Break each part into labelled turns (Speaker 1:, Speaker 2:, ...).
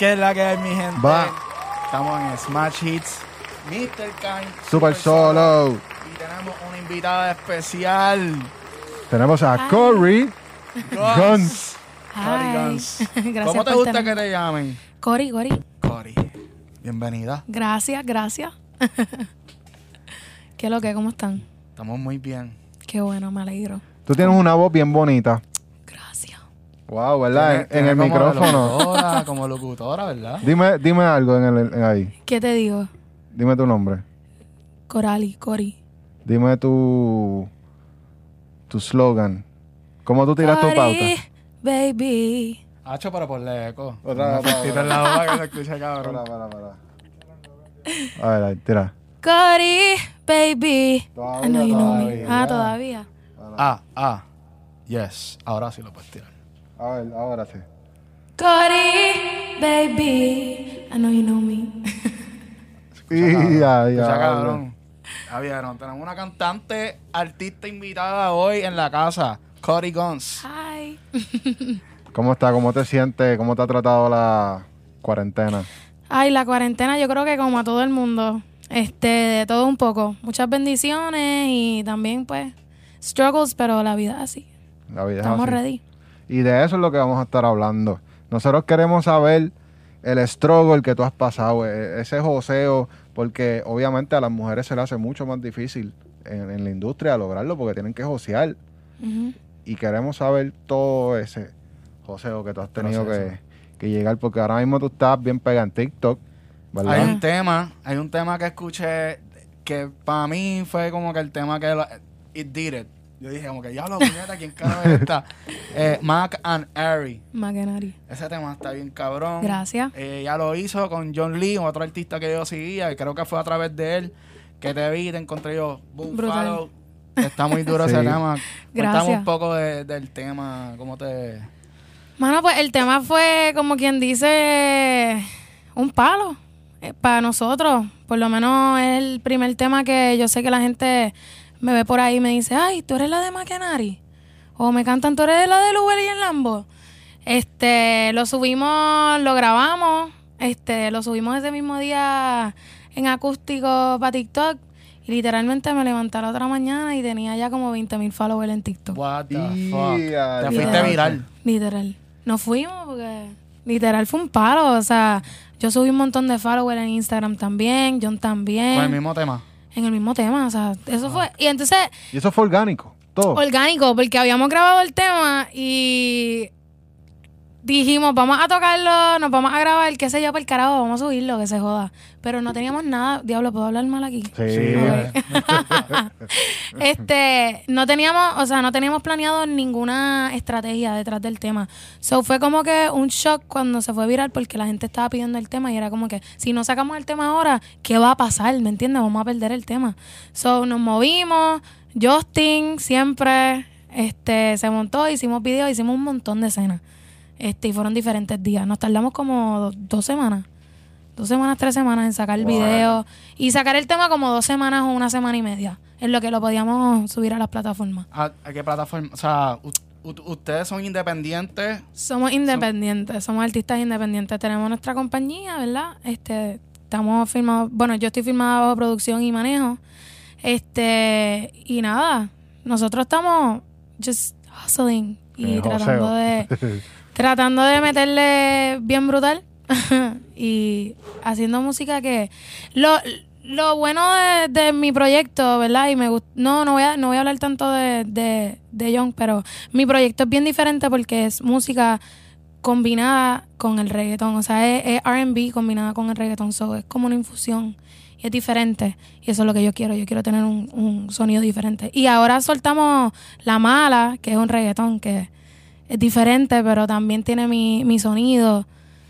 Speaker 1: ¿Qué es la que hay, mi gente?
Speaker 2: Va.
Speaker 1: Estamos en Smash Hits, Mr. Kind,
Speaker 2: Super Solo.
Speaker 1: Y tenemos una invitada especial.
Speaker 2: Tenemos a Corey Guns.
Speaker 1: Cory
Speaker 3: Hi.
Speaker 1: Guns.
Speaker 3: Gracias
Speaker 1: ¿Cómo te gusta que te llamen?
Speaker 3: Cori, Cori.
Speaker 1: Cory. Bienvenida.
Speaker 3: Gracias, gracias. ¿Qué lo que? ¿Cómo están?
Speaker 1: Estamos muy bien.
Speaker 3: Qué bueno, me alegro.
Speaker 2: Tú tienes una voz bien bonita. Wow, ¿verdad? En- el
Speaker 1: como
Speaker 2: micrófono.
Speaker 1: locutora, como locutora, ¿verdad?
Speaker 2: Dime, dime algo en el, en ahí.
Speaker 3: ¿Qué te digo?
Speaker 2: Dime tu nombre.
Speaker 3: Corali, Cori.
Speaker 2: Dime tu tu slogan. ¿Cómo tú tiras tu pauta?
Speaker 3: Cori, baby.
Speaker 1: Hacho, para ponle eco.
Speaker 2: Otra vez,
Speaker 1: en la boca que se escucha cabrón.
Speaker 2: Para, para, para. A ver, ahí, tira.
Speaker 3: Cori, baby. I
Speaker 2: Todavía,
Speaker 3: know you know me. Ah, todavía.
Speaker 1: Ah, ah. Yes. Ahora sí lo puedes tirar.
Speaker 2: A ver, ahora sí.
Speaker 3: Cori, baby. I know you know me.
Speaker 2: Y ya, ya.
Speaker 1: Cabrón. Ya vieron, tenemos una cantante, artista invitada hoy en la casa, Cory Guns.
Speaker 3: Hi.
Speaker 2: ¿Cómo está? ¿Cómo te sientes? ¿Cómo te ha tratado la cuarentena?
Speaker 3: Ay, la cuarentena yo creo que como a todo el mundo, este, de todo un poco. Muchas bendiciones y también pues struggles, pero la vida así.
Speaker 2: La vida es
Speaker 3: Estamos
Speaker 2: así.
Speaker 3: ready.
Speaker 2: Y de eso es lo que vamos a estar hablando. Nosotros queremos saber el struggle que tú has pasado, e- ese joseo, porque obviamente a las mujeres se le hace mucho más difícil en, en la industria lograrlo porque tienen que josear. Y queremos saber todo ese joseo que tú has tenido que, que llegar, porque ahora mismo tú estás bien pegado en TikTok, ¿verdad?
Speaker 1: Hay un tema, hay un tema que escuché que para mí fue como que el tema que lo, it did it. Yo dije como que ya lo puñeta, ¿quién carajo es esta? Eh, Mac and Ari.
Speaker 3: Magenari.
Speaker 1: Ese tema está bien cabrón.
Speaker 3: Gracias.
Speaker 1: Eh, ya lo hizo con John Lee, otro artista que yo seguía, y creo que fue a través de él que te vi, te encontré yo. Boom,
Speaker 3: Brutal.
Speaker 1: follow. Está muy duro ese tema. Cuéntame
Speaker 3: Gracias.
Speaker 1: un poco de- del tema, cómo te...
Speaker 3: Mano, pues el tema fue como quien dice un palo eh, para nosotros. Por lo menos es el primer tema que yo sé que la gente me ve por ahí y me dice, ay, tú eres la de Maquenari. O me cantan, tú eres la de Uber y el Lambo. Este, lo subimos, lo grabamos, este, lo subimos ese mismo día en acústico para TikTok. Y literalmente me levanté la otra mañana y tenía ya como 20 mil followers en TikTok.
Speaker 1: What the fuck. Te fuiste viral.
Speaker 3: Literal. Nos fuimos porque literal fue un palo. O sea, yo subí un montón de followers en Instagram también, John también.
Speaker 1: Con el mismo tema.
Speaker 3: En el mismo tema. O sea, eso fue. Y entonces,
Speaker 2: Y eso fue orgánico, todo.
Speaker 3: orgánico, porque habíamos grabado el tema y dijimos, vamos a tocarlo, nos vamos a grabar, qué sé yo, por el carajo, vamos a subirlo, que se joda. Pero no teníamos nada. Diablo, ¿puedo hablar mal aquí?
Speaker 2: sí.
Speaker 1: Sí,
Speaker 3: Ok.
Speaker 1: eh.
Speaker 3: este, no teníamos, o sea, no teníamos planeado ninguna estrategia detrás del tema. So fue como que un shock cuando se fue viral porque la gente estaba pidiendo el tema y era como que si no sacamos el tema ahora, ¿qué va a pasar? ¿Me entiendes? Vamos a perder el tema. So nos movimos, Justin siempre este se montó, hicimos videos, hicimos un montón de escenas. Este, y fueron diferentes días. Nos tardamos como do- dos semanas. Dos semanas, tres semanas en sacar el
Speaker 2: Wow.
Speaker 3: video. Y sacar el tema como dos semanas o una semana y media. En lo que lo podíamos subir a las plataformas.
Speaker 1: ¿A, a qué plataforma? O sea, ustedes son independientes.
Speaker 3: Somos independientes, somos artistas independientes. Tenemos nuestra compañía, ¿verdad? Este, estamos firmados, bueno, yo estoy firmada bajo producción y manejo. Este, y nada, nosotros estamos just hustling y
Speaker 2: Eh,
Speaker 3: tratando
Speaker 2: joseo.
Speaker 3: de tratando de meterle bien brutal y haciendo música que lo, lo bueno de, mi proyecto, ¿verdad? Y me gust- no no voy a no voy a hablar tanto de, de, de Young, pero mi proyecto es bien diferente porque es música combinada con el reggaetón, o sea, es, es R&B combinada con el reggaetón, so es como una infusión y es diferente y eso es lo que yo quiero, yo quiero tener un, un sonido diferente. Y ahora soltamos La Mala, que es un reggaetón que es diferente, pero también tiene mi, mi sonido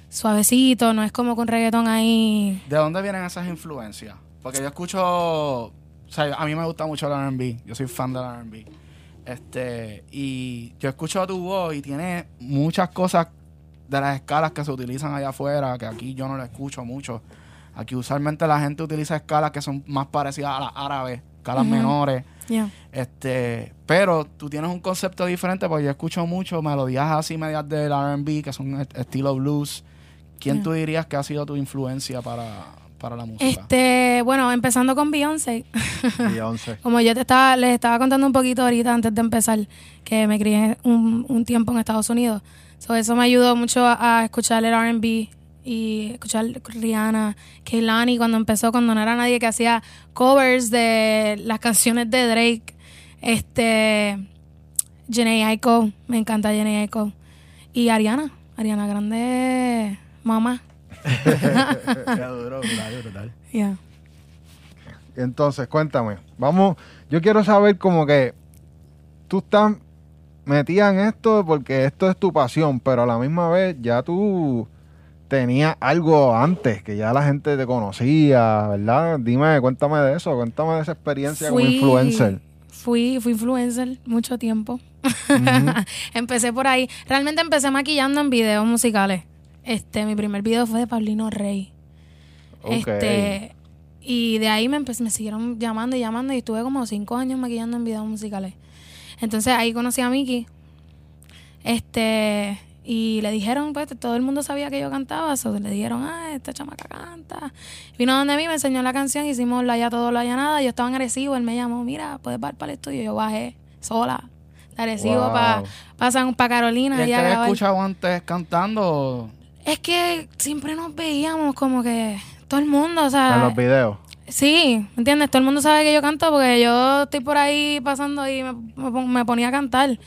Speaker 3: suavecito, no es como con reggaetón ahí.
Speaker 1: ¿De dónde vienen esas influencias? Porque yo escucho, o sea, a mí me gusta mucho el R&B, yo soy fan del R&B. Este, y yo escucho tu voz y tiene muchas cosas de las escalas que se utilizan allá afuera, que aquí yo no lo escucho mucho. Aquí usualmente la gente utiliza escalas que son más parecidas a las árabes, escalas menores. Este, pero tú tienes un concepto diferente porque yo escucho mucho melodías así medias del R&B que son est- estilo blues ¿quién
Speaker 3: Yeah.
Speaker 1: tú dirías que ha sido tu influencia para, para la música?
Speaker 3: Este, bueno, empezando con Beyoncé.
Speaker 2: Beyoncé.
Speaker 3: Como yo te estaba, les estaba contando un poquito ahorita antes de empezar, que me crié un, un tiempo en Estados Unidos. So, eso me ayudó mucho a, a escuchar el RB y escuchar Rihanna, Kehlani cuando empezó, cuando no era nadie que hacía covers de las canciones de Drake. Este, Janae Aiko, me encanta Janae Aiko. Y Ariana, Ariana Grande, mamá.
Speaker 1: Duro.
Speaker 3: Yeah.
Speaker 2: Entonces, cuéntame. Vamos, yo quiero saber como que tú estás metida en esto porque esto es tu pasión, pero a la misma vez ya tú tenías algo antes, que ya la gente te conocía, ¿verdad? Dime, cuéntame de eso, cuéntame de esa experiencia como influencer.
Speaker 3: Fui, fui influencer mucho tiempo. Empecé por ahí. Realmente empecé maquillando en videos musicales. Este, mi primer video fue de Paulino Rey.
Speaker 2: Ok.
Speaker 3: Este, y de ahí me, empe- me siguieron llamando y llamando y estuve como cinco años maquillando en videos musicales. Entonces ahí conocí a Miki. Este, y le dijeron, pues todo el mundo sabía que yo cantaba, so, le dijeron, ah, esta chamaca canta. Vino donde mí, me enseñó la canción, hicimos la ya todo, la ya nada. Yo estaba en Arecibo, él me llamó, mira, puedes bajar para el estudio. Yo bajé sola de Arecibo
Speaker 2: Wow.
Speaker 3: para pa Carolina.
Speaker 1: ¿Y te escuchado antes cantando?
Speaker 3: Es que siempre nos veíamos como que todo el mundo, o sea,
Speaker 2: En los videos.
Speaker 3: Sí, ¿me entiendes? Todo el mundo sabe que yo canto porque yo estoy por ahí pasando y me, me ponía a cantar.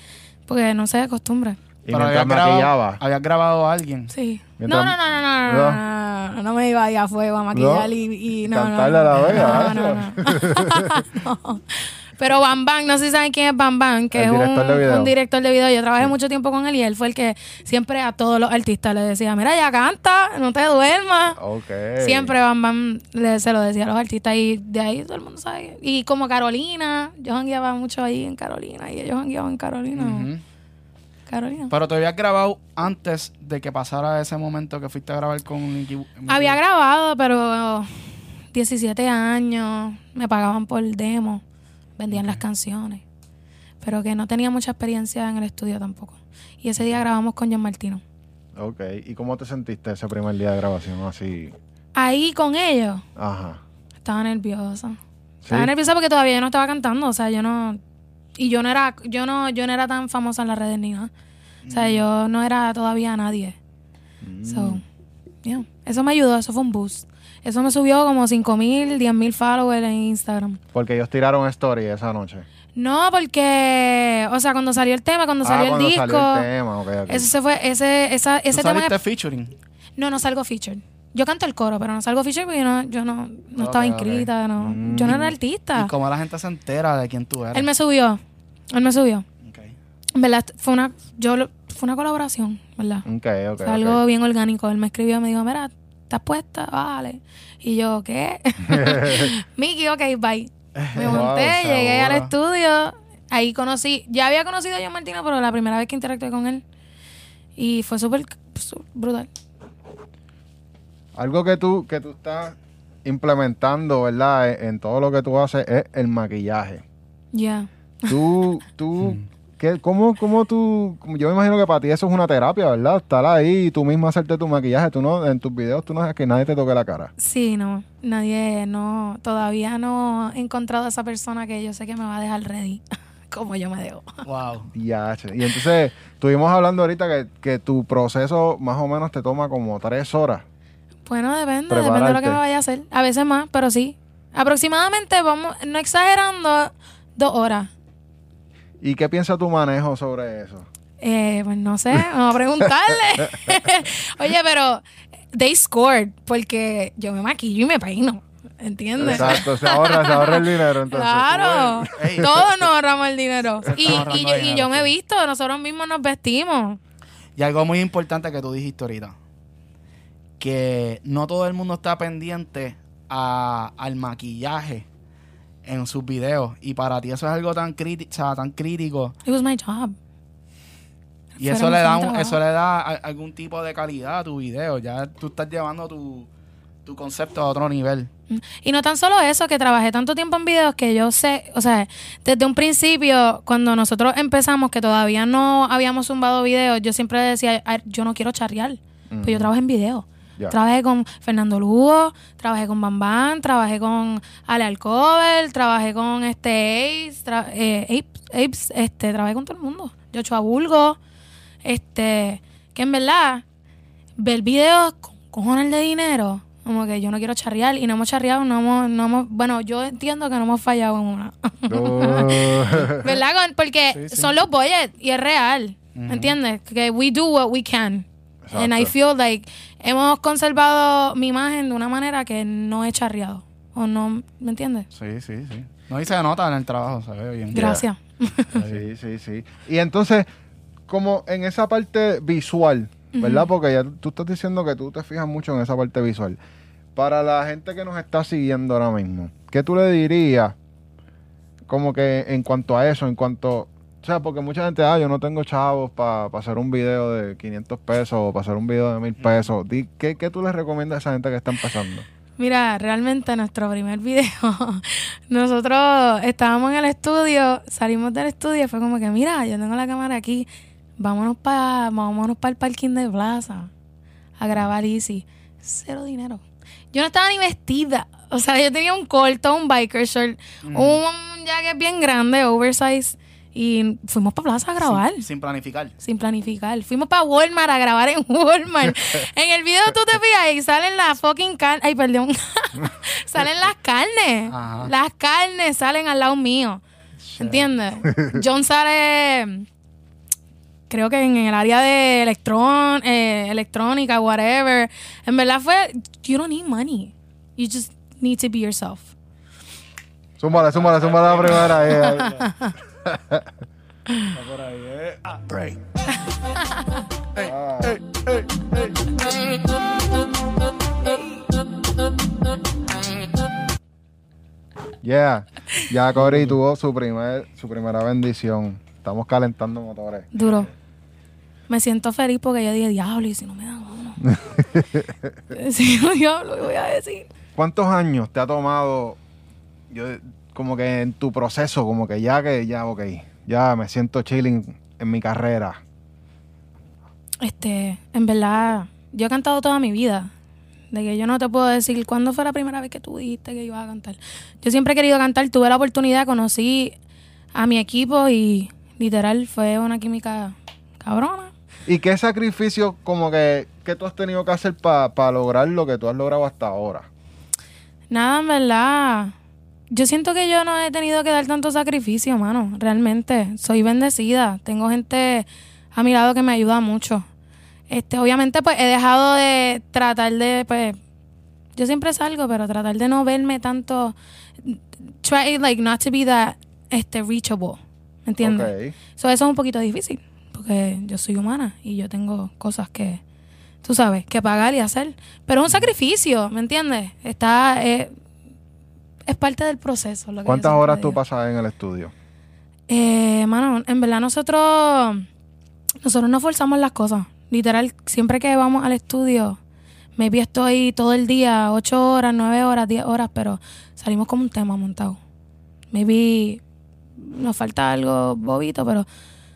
Speaker 3: Porque no sé, de costumbre.
Speaker 2: Y
Speaker 1: Pero
Speaker 2: mientras
Speaker 1: habías grabado,
Speaker 2: maquillaba.
Speaker 1: habías grabado a alguien.
Speaker 3: Sí.
Speaker 2: Mientras-
Speaker 3: No, no, no, no, no, no, no, no, no me iba ahí a fuego a maquillar
Speaker 2: ¿No?
Speaker 3: y, y no,
Speaker 2: Cantarle a la
Speaker 3: no,
Speaker 2: vega,
Speaker 3: no, no, no. Pero Bam Bam, no sé si saben quién es Bam Bam, que
Speaker 2: El
Speaker 3: es un,
Speaker 2: director de video.
Speaker 3: un director de video. Yo trabajé mucho tiempo con él y él fue el que siempre a todos los artistas les decía, mira, ya canta, no te duermas.
Speaker 2: Ok.
Speaker 3: Siempre Bam Bam le, se lo decía a los artistas y de ahí todo el mundo sabe. Y como Carolina, yo jangueaba mucho ahí en Carolina y ellos jangueaban en Carolina. Carolina.
Speaker 1: Pero te habías grabado antes de que pasara ese momento que fuiste a grabar con Nicky. Nicky-
Speaker 3: Había grabado, pero 17 años, me pagaban por demo, vendían las canciones, pero que no tenía mucha experiencia en el estudio tampoco. Y ese día grabamos con John Martino.
Speaker 2: Ok. ¿Y cómo te sentiste ese primer día de grabación así?
Speaker 3: Ahí con ellos,
Speaker 2: Ajá.
Speaker 3: estaba nerviosa.
Speaker 2: ¿Sí?
Speaker 3: Estaba nerviosa porque todavía yo no estaba cantando, o sea, yo no y yo no era yo no yo no era tan famosa en las redes ni nada. O sea, yo no era todavía nadie.
Speaker 2: Mm.
Speaker 3: So, yeah. Eso me ayudó, eso fue un boost. Eso me subió como 5 mil, 10 mil followers en Instagram.
Speaker 2: Porque ellos tiraron story esa noche.
Speaker 3: No, porque, o sea, cuando salió el tema, cuando
Speaker 2: ah,
Speaker 3: salió el disco,
Speaker 2: salió el tema. ok, ok.
Speaker 3: eso se fue, ese, esa,
Speaker 1: ¿Tú
Speaker 3: ese tema.
Speaker 1: saliste featuring?
Speaker 3: No, no salgo featured. Yo canto el coro, pero no salgo featured porque yo no, yo no, no estaba inscrita, no,
Speaker 2: Mm.
Speaker 3: yo no era artista.
Speaker 1: ¿Y cómo la gente se entera de quién tú eres?
Speaker 3: Él me subió, él me subió.
Speaker 1: Ok.
Speaker 3: En verdad, fue una, yo, fue una colaboración, ¿verdad?
Speaker 2: Ok, ok.
Speaker 3: Fue
Speaker 2: ok.
Speaker 3: algo bien orgánico. Él me escribió, me dijo, mira, ¿estás puesta? Vale. Y yo, ¿qué? Miki, ok, bye. Me
Speaker 2: Wow,
Speaker 3: monté, llegué al estudio. Ahí conocí, ya había conocido a John Martino, pero la primera vez que interactué con él. Y fue súper brutal.
Speaker 2: Algo que tú, que tú estás implementando, ¿verdad? En, en todo lo que tú haces es el maquillaje.
Speaker 3: Ya.
Speaker 2: Tú, tú, ¿qué, cómo, cómo tú, yo me imagino que para ti eso es una terapia, ¿verdad? Estar ahí y tú mismo hacerte tu maquillaje. Tú no, en tus videos tú no dejas que nadie te toque la cara.
Speaker 3: Sí, no. Nadie, no. Todavía no he encontrado a esa persona que yo sé que me va a dejar ready. Como yo me dejo.
Speaker 1: Wow.
Speaker 2: Diache. Y entonces, estuvimos hablando ahorita que, que tu proceso más o menos te toma como tres horas.
Speaker 3: Bueno, depende, depende de lo que me vaya a hacer. A veces más, pero sí. Aproximadamente, vamos, no exagerando, dos horas.
Speaker 2: ¿Y qué piensa tu manejo sobre eso?
Speaker 3: Eh, pues no sé, vamos a preguntarle. Oye, pero they scored porque yo me maquillo y me peino. ¿Entiendes?
Speaker 2: Exacto, se ahorra, se ahorra el dinero entonces.
Speaker 3: Claro, todos nos ahorramos el dinero. Y, yo, y yo me he visto, nosotros mismos nos vestimos.
Speaker 1: Y algo muy importante que tú dijiste ahorita. Que no todo el mundo está pendiente a- al maquillaje en sus videos. Y para ti eso es algo tan, criti- o sea, tan crítico.
Speaker 3: It was my job.
Speaker 1: Y
Speaker 3: Fuera
Speaker 1: eso le, da un- eso le da a- algún tipo de calidad a tu video. Ya tú estás llevando tu, tu concepto a otro nivel.
Speaker 3: Y no tan solo eso, que trabajé tanto tiempo en videos que yo sé, o sea, desde un principio, cuando nosotros empezamos, que todavía no habíamos zumbado videos, yo siempre decía, "Ay, yo no quiero charrear, pues yo trabajo en video. Trabajé con Fernando Lugo, trabajé con Bambán, trabajé con Ale Alcover, trabajé con este Ace, tra- eh, Apes, Apes, este, trabajé con todo el mundo. Yocho Bulgo, este, que en verdad, ver videos con cojones de dinero, como que yo no quiero charrear y no hemos charreado, no hemos, no hemos, bueno, yo entiendo que no hemos fallado en una. ¿Verdad? Porque
Speaker 1: Sí, sí.
Speaker 3: son los budgets y es real. ¿Me entiendes? Que we do what we can. And I
Speaker 2: Exacto.
Speaker 3: feel like hemos conservado mi imagen de una manera que no he charreado. O no, ¿me entiendes?
Speaker 1: Sí, sí, sí. No, y se nota en el trabajo, se ve bien.
Speaker 3: Gracias.
Speaker 2: Sí, sí, sí. Y entonces, como en esa parte visual, ¿verdad? Porque ya tú estás diciendo que tú te fijas mucho en esa parte visual. Para la gente que nos está siguiendo ahora mismo, ¿qué tú le dirías como que en cuanto a eso, en cuanto... O sea, porque mucha gente, ah, yo no tengo chavos para hacer un video de 500 pesos o para hacer un video de 1000 pesos. ¿Qué, ¿Qué tú les recomiendas a esa gente que está empezando?
Speaker 3: Mira, realmente nuestro primer video, nosotros estábamos en el estudio, salimos del estudio y fue como que, mira, yo tengo la cámara aquí, vámonos para vámonos para el parking de plaza a grabar Easy. Cero dinero. Yo no estaba ni vestida. O sea, yo tenía un corto, un biker shirt, un jacket bien grande, oversize, y fuimos para plaza a grabar
Speaker 1: Sin, sin planificar.
Speaker 3: sin planificar. Fuimos para Walmart a grabar en Walmart. en el video tú te fijas y salen las fucking carnes. Ay, perdón. salen las carnes.
Speaker 1: Ajá.
Speaker 3: Las carnes salen al lado mío. ¿Entiendes? John sale. Creo que en el área de electrón, eh, electrónica, whatever. En verdad fue. You don't need money. You just need to be yourself.
Speaker 2: Súmala, súmala, súmala la primera. Ahí, ahí.
Speaker 1: Break.
Speaker 2: Yeah, ya Cory tuvo su primer, su primera bendición. Estamos calentando motores.
Speaker 3: Duro. Me siento feliz porque yo dije, diablo, y si no me dan uno. si no, diablo, ¿qué voy a decir?
Speaker 2: ¿Cuántos años te ha tomado, yo, como que en tu proceso, como que ya que, ya, ok, ya me siento chilling en mi carrera?
Speaker 3: Este, en verdad, yo he cantado toda mi vida. De que yo no te puedo decir cuándo fue la primera vez que tú dijiste que ibas a cantar. Yo siempre he querido cantar, tuve la oportunidad, conocí a mi equipo y literal fue una química cabrona.
Speaker 2: ¿Y qué sacrificio como que, que tú has tenido que hacer para lograr lo que tú has logrado hasta ahora?
Speaker 3: Nada, en verdad. Yo siento que yo no he tenido que dar tanto sacrificio, mano. Realmente. Soy bendecida. Tengo gente a mi lado que me ayuda mucho. Este, obviamente, pues he dejado de tratar de, pues. Yo siempre salgo, pero tratar de no verme tanto. Try, like, not to be that, este, reachable. ¿Me entiendes?
Speaker 2: Ok.
Speaker 3: So, eso es un poquito difícil. Porque yo soy humana y yo tengo cosas que, tú sabes, que pagar y hacer. Pero es un sacrificio, ¿me entiendes? Está, eh, es parte del proceso. Lo que
Speaker 2: ¿Cuántas horas tú
Speaker 3: digo.
Speaker 2: pasas en el estudio?
Speaker 3: Eh, mano, en verdad nosotros, nosotros no forzamos las cosas. Literal, siempre que vamos al estudio, maybe estoy todo el día, ocho horas, nueve horas, diez horas, pero salimos como un tema montado. Maybe nos falta algo bobito, pero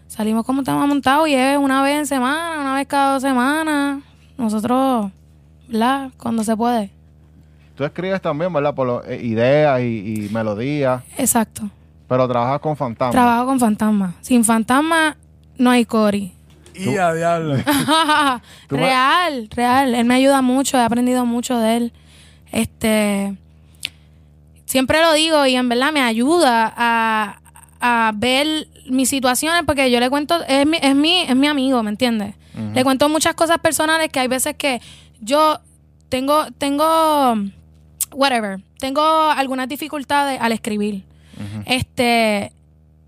Speaker 3: salimos como un tema montado y es una vez en semana, una vez cada dos semanas. Nosotros, ¿verdad? Cuando se puede.
Speaker 2: Tú escribes también, ¿verdad? Por lo- eh, ideas y, y melodías,
Speaker 3: Exacto.
Speaker 2: pero trabajas con fantasmas.
Speaker 3: Trabajo con fantasma. Sin fantasma no hay Cori.
Speaker 1: Y a diablo.
Speaker 3: Real, real. Él me ayuda mucho, he aprendido mucho de él. Este, siempre lo digo y en verdad me ayuda a, a ver mis situaciones porque yo le cuento, es mi, es mi, es mi amigo, ¿me entiendes? Le cuento muchas cosas personales que hay veces que yo tengo, tengo, whatever, tengo algunas dificultades al escribir. Este,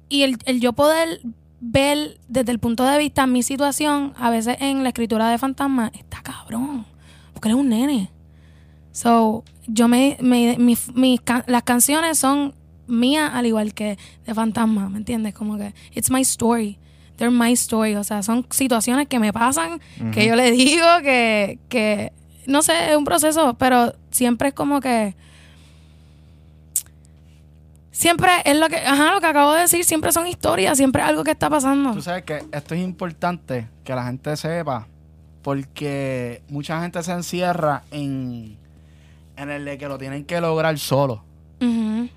Speaker 3: y el, el yo poder ver desde el punto de vista mi situación, a veces en la escritura de Fantasma, está cabrón. Porque él es un nene. So, yo me, me- mis- mis las canciones son mías al igual que de Fantasma, ¿me entiendes? Como que, it's my story. They're my story. O sea, son situaciones que me pasan, que yo le digo que, que, no sé, es un proceso, pero siempre es como que, siempre es lo que, ajá, lo que acabo de decir, siempre son historias, siempre es algo que está pasando.
Speaker 1: Tú sabes que esto es importante que la gente sepa porque mucha gente se encierra en, en el de que lo tienen que lograr solo.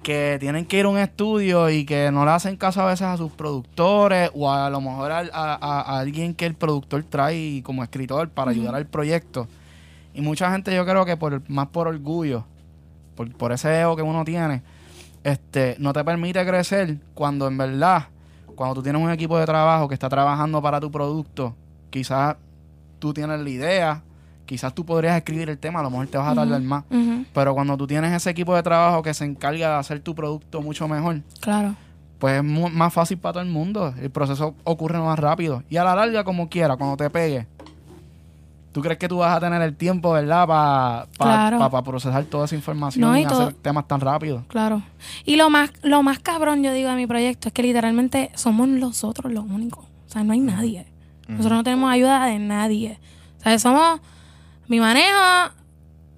Speaker 1: Que tienen que ir a un estudio y que no le hacen caso a veces a sus productores o a, lo mejor al- a, a- a alguien que el productor trae como escritor para ayudar al proyecto. Y mucha gente yo creo que por más por orgullo, por, por ese ego que uno tiene, este, no te permite crecer cuando en verdad, cuando tú tienes un equipo de trabajo que está trabajando para tu producto, quizás tú tienes la idea, quizás tú podrías escribir el tema, a lo mejor te vas a tardar más. Pero cuando tú tienes ese equipo de trabajo que se encarga de hacer tu producto mucho mejor,
Speaker 3: Claro.
Speaker 1: pues es más fácil para todo el mundo. El proceso ocurre más rápido. Y a la larga, como quiera, cuando te pegue, ¿tú crees que tú vas a tener el tiempo, verdad, para
Speaker 3: Claro.
Speaker 1: procesar toda esa información
Speaker 3: No,
Speaker 1: y, hacer temas tan rápido?
Speaker 3: Claro. Y lo más, lo más cabrón, yo digo, de mi proyecto es que literalmente somos nosotros los únicos. O sea, no hay nadie. Nosotros no tenemos ayuda de nadie. O sea, somos mi manejo,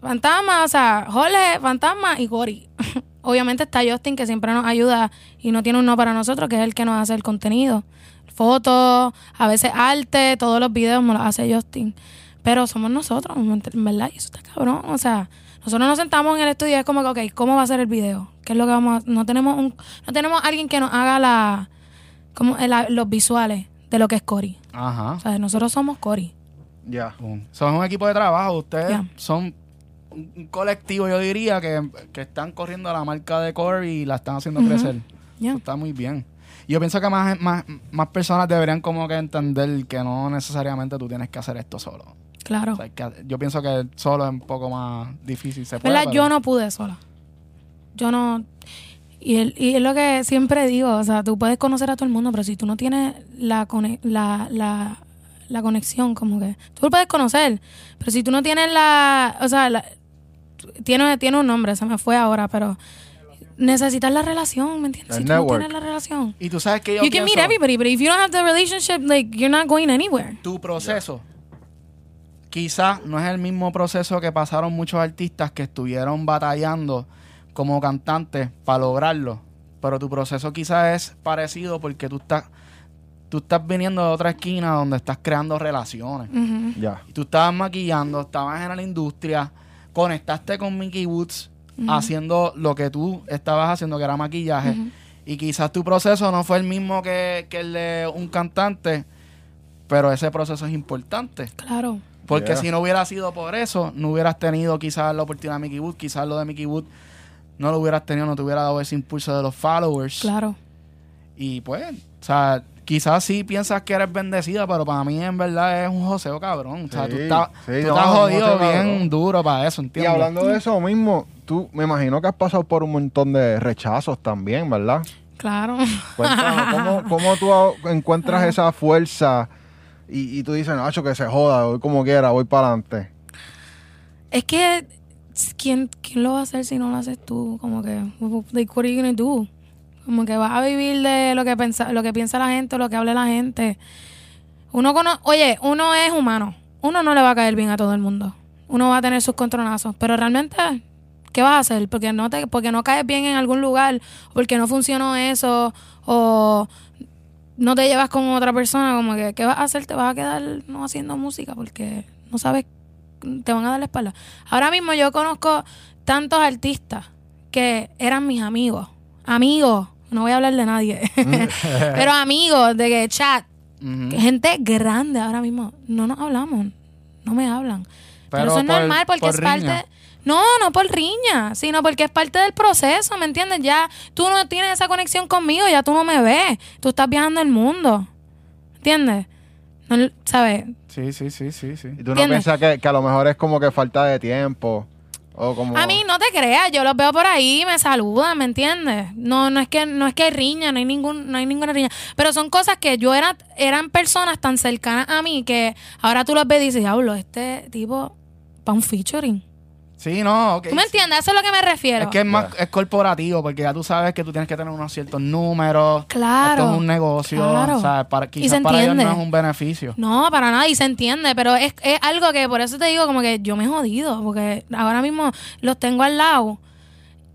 Speaker 3: Fantasma, o sea, Jorge, Fantasma y Gori. Obviamente está Justin, que siempre nos ayuda y no tiene un no para nosotros, que es el que nos hace el contenido. Fotos, a veces arte, todos los videos me los hace Justin. Pero somos nosotros, en verdad, y eso está cabrón. O sea, nosotros nos sentamos en el estudio y es como que, ok, ¿cómo va a ser el video? ¿Qué es lo que vamos a No tenemos un, no tenemos alguien que nos haga la, como la- los visuales de lo que es Cory.
Speaker 1: Ajá.
Speaker 3: O sea, nosotros somos Cory.
Speaker 2: Ya.
Speaker 1: Boom. Son un equipo de trabajo. Ustedes son un colectivo, yo diría, que, que están corriendo la marca de Core y la están haciendo crecer.
Speaker 3: Ya.
Speaker 1: Eso está muy bien. Yo pienso que más, más, más personas deberían como que entender que no necesariamente tú tienes que hacer esto solo.
Speaker 3: Claro.
Speaker 1: O sea, que yo pienso que solo es un poco más difícil. Se puede, pero-
Speaker 3: Yo no pude sola. Yo no. Y, el- y es lo que siempre digo, o sea, tú puedes conocer a todo el mundo, pero si tú no tienes la, cone- la, la, la conexión, como que tú lo puedes conocer, pero si tú no tienes la, o sea, la- tiene, tiene un nombre, se me fue ahora, pero necesitas la relación, ¿me entiendes?
Speaker 2: El
Speaker 3: si tú no
Speaker 2: network.
Speaker 3: tienes la relación.
Speaker 1: Y tú sabes que yo
Speaker 3: You can meet
Speaker 1: pienso,
Speaker 3: everybody, but if you don't have the relationship, like, you're not going anywhere.
Speaker 1: tu proceso quizás no es el mismo proceso que pasaron muchos artistas que estuvieron batallando como cantantes para lograrlo. Pero tu proceso quizás es parecido porque tú estás, tú estás viniendo de otra esquina donde estás creando relaciones. Y tú estabas maquillando, estabas en la industria, conectaste con Mickey Woods haciendo lo que tú estabas haciendo, que era maquillaje. Y quizás tu proceso no fue el mismo que, que el de un cantante, pero ese proceso es importante.
Speaker 3: Claro.
Speaker 1: Porque
Speaker 2: Yeah.
Speaker 1: si no hubiera sido por eso, no hubieras tenido quizás la oportunidad de Mickey Wood, quizás lo de Mickey Wood no lo hubieras tenido, no te hubiera dado ese impulso de los followers.
Speaker 3: Claro.
Speaker 1: Y pues, o sea, quizás sí piensas que eres bendecida, pero para mí en verdad es un joseo cabrón. O sea, tú
Speaker 2: Sí,
Speaker 1: estás,
Speaker 2: sí,
Speaker 1: tú
Speaker 2: no,
Speaker 1: estás
Speaker 2: un
Speaker 1: jodido bien
Speaker 2: cabrón.
Speaker 1: duro para eso,
Speaker 2: Y
Speaker 1: ¿entiendes?
Speaker 2: hablando de eso mismo, tú me imagino que has pasado por un montón de rechazos también, ¿verdad?
Speaker 3: Claro.
Speaker 2: Cuéntame, ¿cómo, cómo tú encuentras esa fuerza y, tú dices, Nacho, que se joda, voy como quiera, voy para adelante?
Speaker 3: Es que, ¿quién, ¿quién lo va a hacer si no lo haces tú? Como que, like, what are you? Como que vas a vivir de lo que piensa, lo que piensa la gente, lo que hable la gente. Uno cono Oye, uno es humano. Uno no le va a caer bien a todo el mundo. Uno va a tener sus contronazos. Pero realmente, ¿qué vas a hacer? Porque no te, porque no caes bien en algún lugar, porque no funcionó eso, o no te llevas con otra persona, como que, ¿qué vas a hacer? Te vas a quedar no haciendo música porque no sabes, te van a dar la espalda. Ahora mismo yo conozco tantos artistas que eran mis amigos. Amigos, no voy a hablar de nadie, pero amigos de que chat, gente grande ahora mismo, no nos hablamos, no me hablan. Pero,
Speaker 1: Pero
Speaker 3: eso es normal porque
Speaker 1: por
Speaker 3: es
Speaker 1: riña.
Speaker 3: parte... No, no por riña, sino porque es parte del proceso, ¿me entiendes? Ya tú no tienes esa conexión conmigo, ya tú no me ves, tú estás viajando el mundo, ¿entiendes? No, ¿Sabes?
Speaker 1: Sí, sí, sí, sí, sí.
Speaker 2: Y tú no piensas que, que a lo mejor es como que falta de tiempo. O como...
Speaker 3: A mí no te creas, yo los veo por ahí, me saludan, ¿me entiendes? No, no es que no es que hay riña, no hay ningún, no hay ninguna riña, pero son cosas que yo era, eran personas tan cercanas a mí que ahora tú los ves y dices, diablo, este tipo para un featuring.
Speaker 1: Sí, no, ok.
Speaker 3: ¿Tú me entiendes? Eso es lo que me refiero.
Speaker 1: Es que es más es corporativo, porque ya tú sabes que tú tienes que tener unos ciertos números.
Speaker 3: Claro,
Speaker 1: Esto es un negocio.
Speaker 3: claro.
Speaker 1: O sea, para,
Speaker 3: Y
Speaker 1: quizás
Speaker 3: se
Speaker 1: para ellos no es un beneficio.
Speaker 3: No, para nada, y se entiende, pero es, es algo que por eso te digo como que yo me he jodido, porque ahora mismo los tengo al lado.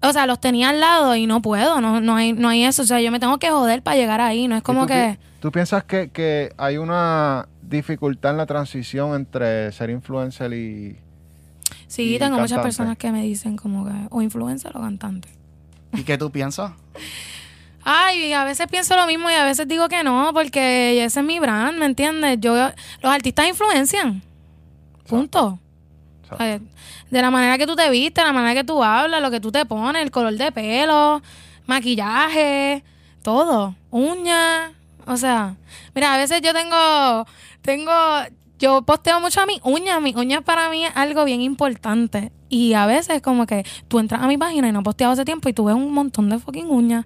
Speaker 3: O sea, los tenía al lado y no puedo, no, no, hay, no hay eso. O sea, yo me tengo que joder para llegar ahí, no es
Speaker 2: ¿Y
Speaker 3: como
Speaker 2: tú
Speaker 3: que...
Speaker 2: pi- ¿Tú piensas que, que hay una dificultad en la transición entre ser influencer y...
Speaker 3: Sí,
Speaker 2: Y
Speaker 3: tengo muchas personas que me dicen como que o influencer o cantante.
Speaker 1: ¿Y qué tú piensas?
Speaker 3: Ay, a veces pienso lo mismo y a veces digo que no, porque ese es mi brand, ¿me entiendes? Yo, los artistas influencian. Punto.
Speaker 2: Exacto.
Speaker 3: De la manera que tú te vistes, la manera que tú hablas, lo que tú te pones, el color de pelo, maquillaje, todo, uñas, o sea, mira, a veces yo tengo, tengo, yo posteo mucho a mis uñas, mis uñas para mí es algo bien importante y a veces como que tú entras a mi página y no he posteado hace tiempo y tú ves un montón de fucking uñas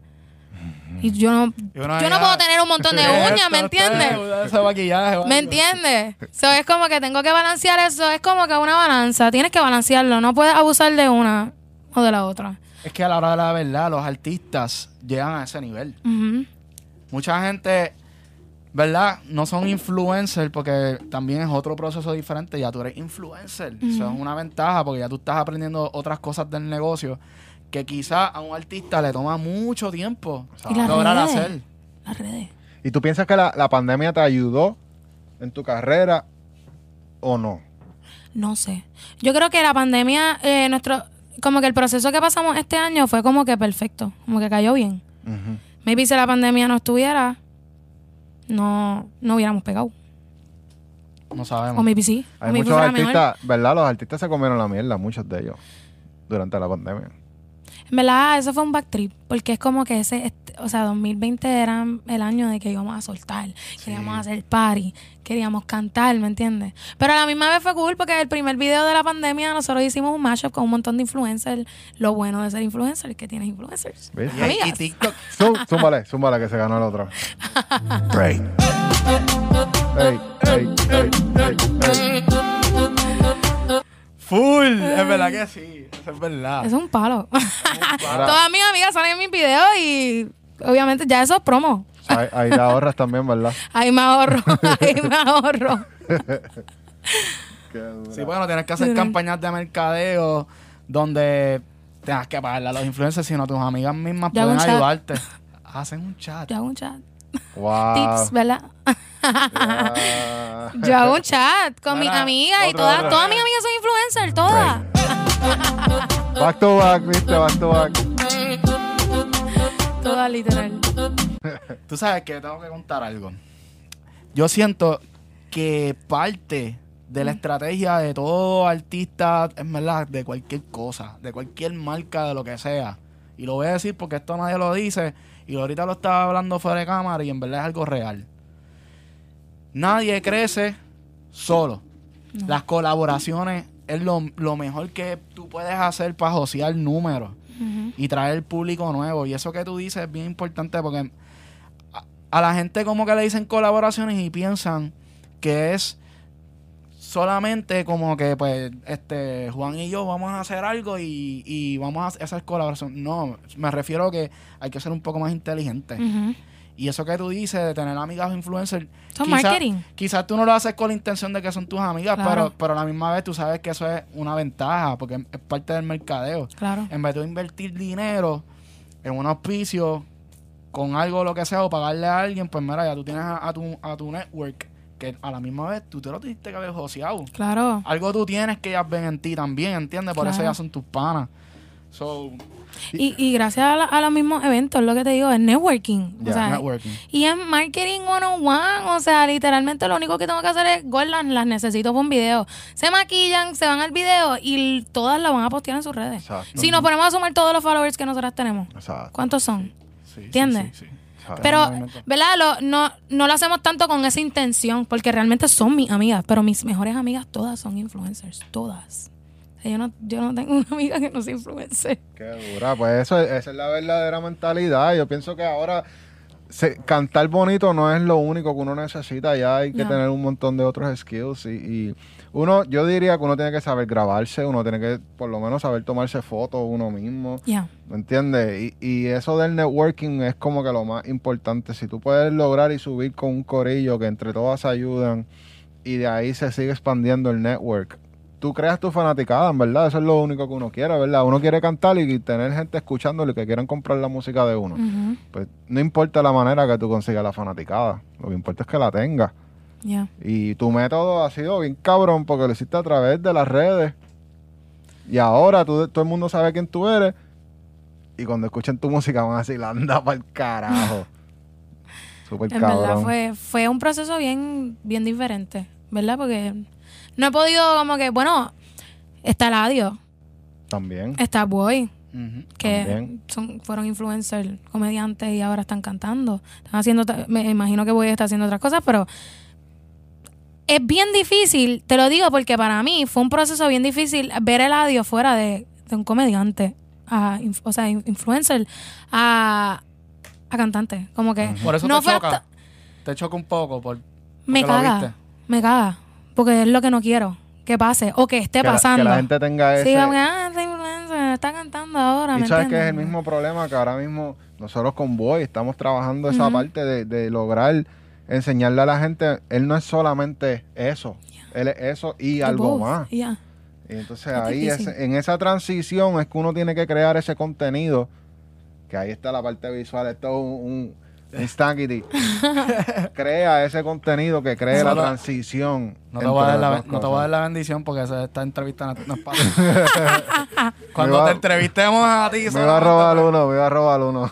Speaker 3: y yo no, yo no puedo tener un montón de uñas, ¿me entiendes? ¿Me entiendes? So, es como que tengo que balancear eso. Es como que una balanza. Tienes que balancearlo. No puedes abusar de una o de la otra.
Speaker 1: Es que a la hora de la verdad, los artistas llegan a ese nivel. Mucha gente, ¿verdad? No son influencers porque también es otro proceso diferente. Ya tú eres influencer. Eso es una ventaja porque ya tú estás aprendiendo otras cosas del negocio que quizá a un artista le toma mucho tiempo lograr
Speaker 3: redes.
Speaker 1: hacer.
Speaker 3: Las redes.
Speaker 2: ¿Y tú piensas que la, la pandemia te ayudó en tu carrera o no?
Speaker 3: No sé. Yo creo que la pandemia, eh, nuestro, como que el proceso que pasamos este año fue como que perfecto. Como que cayó bien.
Speaker 2: Ujú.
Speaker 3: Maybe si la pandemia no estuviera, no, no hubiéramos pegado.
Speaker 1: No sabemos.
Speaker 3: O maybe sí. O
Speaker 2: Hay
Speaker 3: maybe
Speaker 2: muchos
Speaker 3: mejor.
Speaker 2: artistas, ¿verdad? Los artistas se comieron la mierda, muchos de ellos, durante la pandemia.
Speaker 3: En verdad, eso fue un backtrip, porque es como que ese, este- o sea, 2020 era el año de que íbamos a soltar, queríamos hacer party, queríamos cantar, ¿me entiendes? Pero a la misma vez fue cool, porque el primer video de la pandemia nosotros hicimos un mashup con un montón de influencers. Lo bueno de ser influencer es que tienes influencers.
Speaker 2: ¿Ves?
Speaker 1: Y,
Speaker 3: Amigas.
Speaker 1: y TikTok.
Speaker 2: Sú- Súmale, súmale que se ganó el otro.
Speaker 4: Break.
Speaker 2: Ey, ey, ey, ey, ey.
Speaker 1: Full. Es verdad que sí. Eso es verdad.
Speaker 3: Eso es un palo.
Speaker 2: Ahora,
Speaker 3: Todas mis amigas salen en mis videos y obviamente ya eso es promo.
Speaker 2: ahí, ahí te ahorras también, ¿verdad?
Speaker 3: Ahí me ahorro, ahí me ahorro.
Speaker 1: Sí, bueno, tienes que hacer campañas de mercadeo donde tengas que pagarle a los influencers, sino tus amigas mismas pueden ayudarte. Hacen un chat.
Speaker 3: Yo hago un chat.
Speaker 2: Wow.
Speaker 3: Tips, ¿verdad? Yo hago un chat con mis amigas y todas, todas mis amigas son influencers, todas.
Speaker 2: Back to back, viste, back to back.
Speaker 3: Todas, literal.
Speaker 1: Tú sabes que tengo que contar algo. Yo siento que parte de la estrategia de todo artista, es verdad, de cualquier cosa, de cualquier marca, de lo que sea. Y lo voy a decir porque esto nadie lo dice. Y ahorita lo estaba hablando fuera de cámara y en verdad es algo real. Nadie crece solo. Las colaboraciones es lo, lo mejor que tú puedes hacer para josear números y traer público nuevo. Y eso que tú dices es bien importante porque a, a la gente como que le dicen colaboraciones y piensan que es solamente como que pues este Juan y yo vamos a hacer algo y, y vamos a hacer colaboración. No, me refiero a que hay que ser un poco más inteligente.
Speaker 3: Ujú.
Speaker 1: Y eso que tú dices de tener amigas influencers,
Speaker 3: Son
Speaker 1: quizá-
Speaker 3: marketing.
Speaker 1: Quizás tú no lo haces con la intención de que son tus amigas,
Speaker 3: Claro.
Speaker 1: pero, pero a la misma vez tú sabes que eso es una ventaja, porque es parte del mercadeo.
Speaker 3: Claro.
Speaker 1: En vez de invertir dinero en un auspicio con algo lo que sea o pagarle a alguien, pues mira, ya tú tienes a, a tu, a tu network que a la misma vez tú te lo tuviste que haber joseado.
Speaker 3: Claro.
Speaker 1: Algo tú tienes que ellas ven en ti también, ¿entiendes? Por eso ellas son tus panas. So,
Speaker 3: Y, y gracias a, la- a los mismos eventos, lo que te digo, es networking.
Speaker 1: ya,
Speaker 3: o sea,
Speaker 1: networking.
Speaker 3: Y es marketing 101, o sea, literalmente lo único que tengo que hacer es gordas, las necesito para un video. Se maquillan, se van al video y todas la van a postear en sus redes.
Speaker 2: Exacto.
Speaker 3: Si nos ponemos a sumar todos los followers que nosotras tenemos,
Speaker 2: Exacto.
Speaker 3: ¿cuántos son?
Speaker 1: Sí, sí,
Speaker 3: ¿Entiendes?
Speaker 1: sí.
Speaker 3: Pero. ¿verdad? Lo- no, no lo hacemos tanto con esa intención, porque realmente son mis amigas, pero mis mejores amigas todas son influencers, todas. Yo, no, yo no tengo una amiga que no sea influencer.
Speaker 2: Qué dura, pues eso, esa es la verdadera mentalidad. Yo pienso que ahora se- cantar bonito no es lo único que uno necesita, ya hay que
Speaker 3: No.
Speaker 2: tener un montón de otros skills y, y uno, yo diría que uno tiene que saber grabarse, uno tiene que por lo menos saber tomarse fotos uno mismo,
Speaker 3: Ya.
Speaker 2: ¿me entiendes? Y, y eso del networking es como que lo más importante. Si tú puedes lograr y subir con un corillo que entre todas se ayudan y de ahí se sigue expandiendo el network. Tú creas tu fanaticada, en verdad, eso es lo único que uno quiere, ¿verdad? Uno quiere cantar y tener gente escuchándolo y que quieran comprar la música de uno. Pues no importa la manera que tú consigas la fanaticada, lo que importa es que la tengas.
Speaker 3: Ya.
Speaker 2: Y tu método ha sido bien cabrón porque lo hiciste a través de las redes. Y ahora tú- todo el mundo sabe quién tú eres. Y cuando escuchen tu música van a decir, anda para el carajo. Súper
Speaker 3: En verdad
Speaker 2: cabrón.
Speaker 3: fue, fue un proceso bien, bien diferente, ¿verdad? Porque no he podido como que, bueno, está Ladio,
Speaker 2: También.
Speaker 3: está Boy, que
Speaker 2: También.
Speaker 3: son, fueron influencers, comediantes y ahora están cantando. Están haciendo, me imagino que Boy está haciendo otras cosas, pero es bien difícil, te lo digo porque para mí fue un proceso bien difícil ver el audio fuera de, de un comediante, a, inf- o sea, in- influencer, a, a cantante. Como que
Speaker 1: Por eso
Speaker 3: no
Speaker 1: te
Speaker 3: fue
Speaker 1: choca.
Speaker 3: hasta-
Speaker 1: Te choca un poco. Por,
Speaker 3: me caga,
Speaker 1: viste.
Speaker 3: me caga, porque es lo que no quiero que pase o que esté
Speaker 2: que, la,
Speaker 3: pasando.
Speaker 2: que la gente tenga ese...
Speaker 3: Sí, como que, ah, está cantando ahora,
Speaker 2: y
Speaker 3: ¿me
Speaker 2: sabes que es el mismo problema que ahora mismo nosotros con Boy estamos trabajando esa parte de, de lograr enseñarle a la gente. Él no es solamente eso. Él es eso y
Speaker 3: The
Speaker 2: algo
Speaker 3: both,
Speaker 2: más. Y entonces
Speaker 3: Es
Speaker 2: ahí, ese- en esa transición es que uno tiene que crear ese contenido, que ahí está la parte visual, esto es un, un, un Stankity. Crea ese contenido que cree la transición.
Speaker 1: No te, voy a dar la,
Speaker 2: entre las
Speaker 1: no te
Speaker 2: dos
Speaker 1: voy a dar
Speaker 2: cosas.
Speaker 1: la bendición porque esa- esta entrevista no, no es para Cuando
Speaker 2: va-
Speaker 1: te entrevistemos a ti,
Speaker 2: Me iba a robar uno, me iba a robar uno.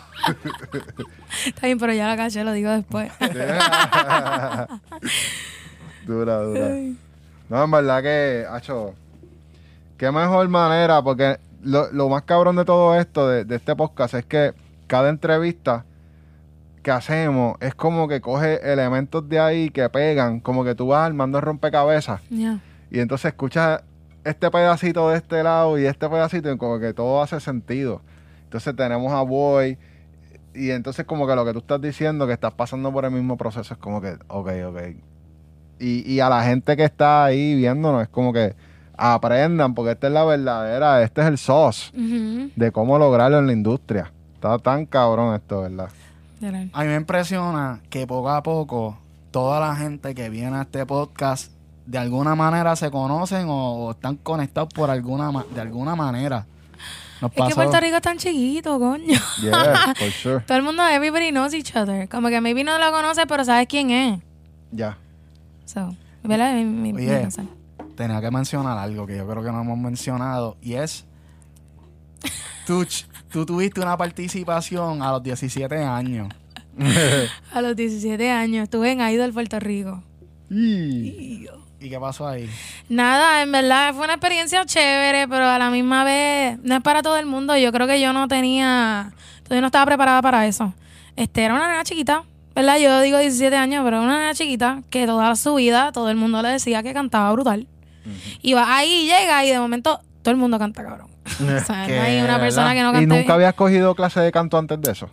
Speaker 3: Está bien, pero ya la caché, lo digo después.
Speaker 2: dura, dura. No, en verdad que, Hacho, qué mejor manera, porque lo, lo más cabrón de todo esto, de, de este podcast, es que cada entrevista que hacemos es como que coge elementos de ahí que pegan, como que tú vas armando el rompecabezas y entonces escuchas este pedacito de este lado y este pedacito y como que todo hace sentido. Entonces tenemos a Boy y entonces como que lo que tú estás diciendo, que estás pasando por el mismo proceso, es como que, ok, ok. Y, y a la gente que está ahí viéndonos, es como que aprendan, porque esta es la verdadera, este es el sauce
Speaker 3: Ujú.
Speaker 2: de cómo lograrlo en la industria. Está tan cabrón esto, ¿verdad?
Speaker 3: Literal.
Speaker 1: A mí me impresiona que poco a poco toda la gente que viene a este podcast de alguna manera se conocen o, o están conectados por alguna ma- de alguna manera. Nos
Speaker 3: Es que Puerto Rico es tan chiquito, coño.
Speaker 2: Yeah, for sure.
Speaker 3: Todo el mundo, everybody knows each other. Como que maybe no lo conoce, pero sabes quién es.
Speaker 2: Ya.
Speaker 3: So, ¿verdad? Mi,
Speaker 1: Oye. tenía que mencionar algo que yo creo que no hemos mencionado y es tú, ch- tú tuviste una participación a los 17 años.
Speaker 3: A los 17 años estuve en Idol, Puerto Rico.
Speaker 2: Y-
Speaker 1: ¿Y qué pasó ahí?
Speaker 3: Nada, en verdad fue una experiencia chévere, pero a la misma vez no es para todo el mundo. Yo creo que yo no tenía, todavía no estaba preparada para eso. Este era una nena chiquita, ¿verdad? Yo digo 17 años, pero era una nena chiquita que toda su vida todo el mundo le decía que cantaba brutal. Y va ahí llega y de momento todo el mundo canta cabrón. o sea,
Speaker 1: Que,
Speaker 3: no hay una persona
Speaker 1: ¿verdad?
Speaker 3: que no
Speaker 2: ¿Y nunca habías cogido clase de canto antes de eso?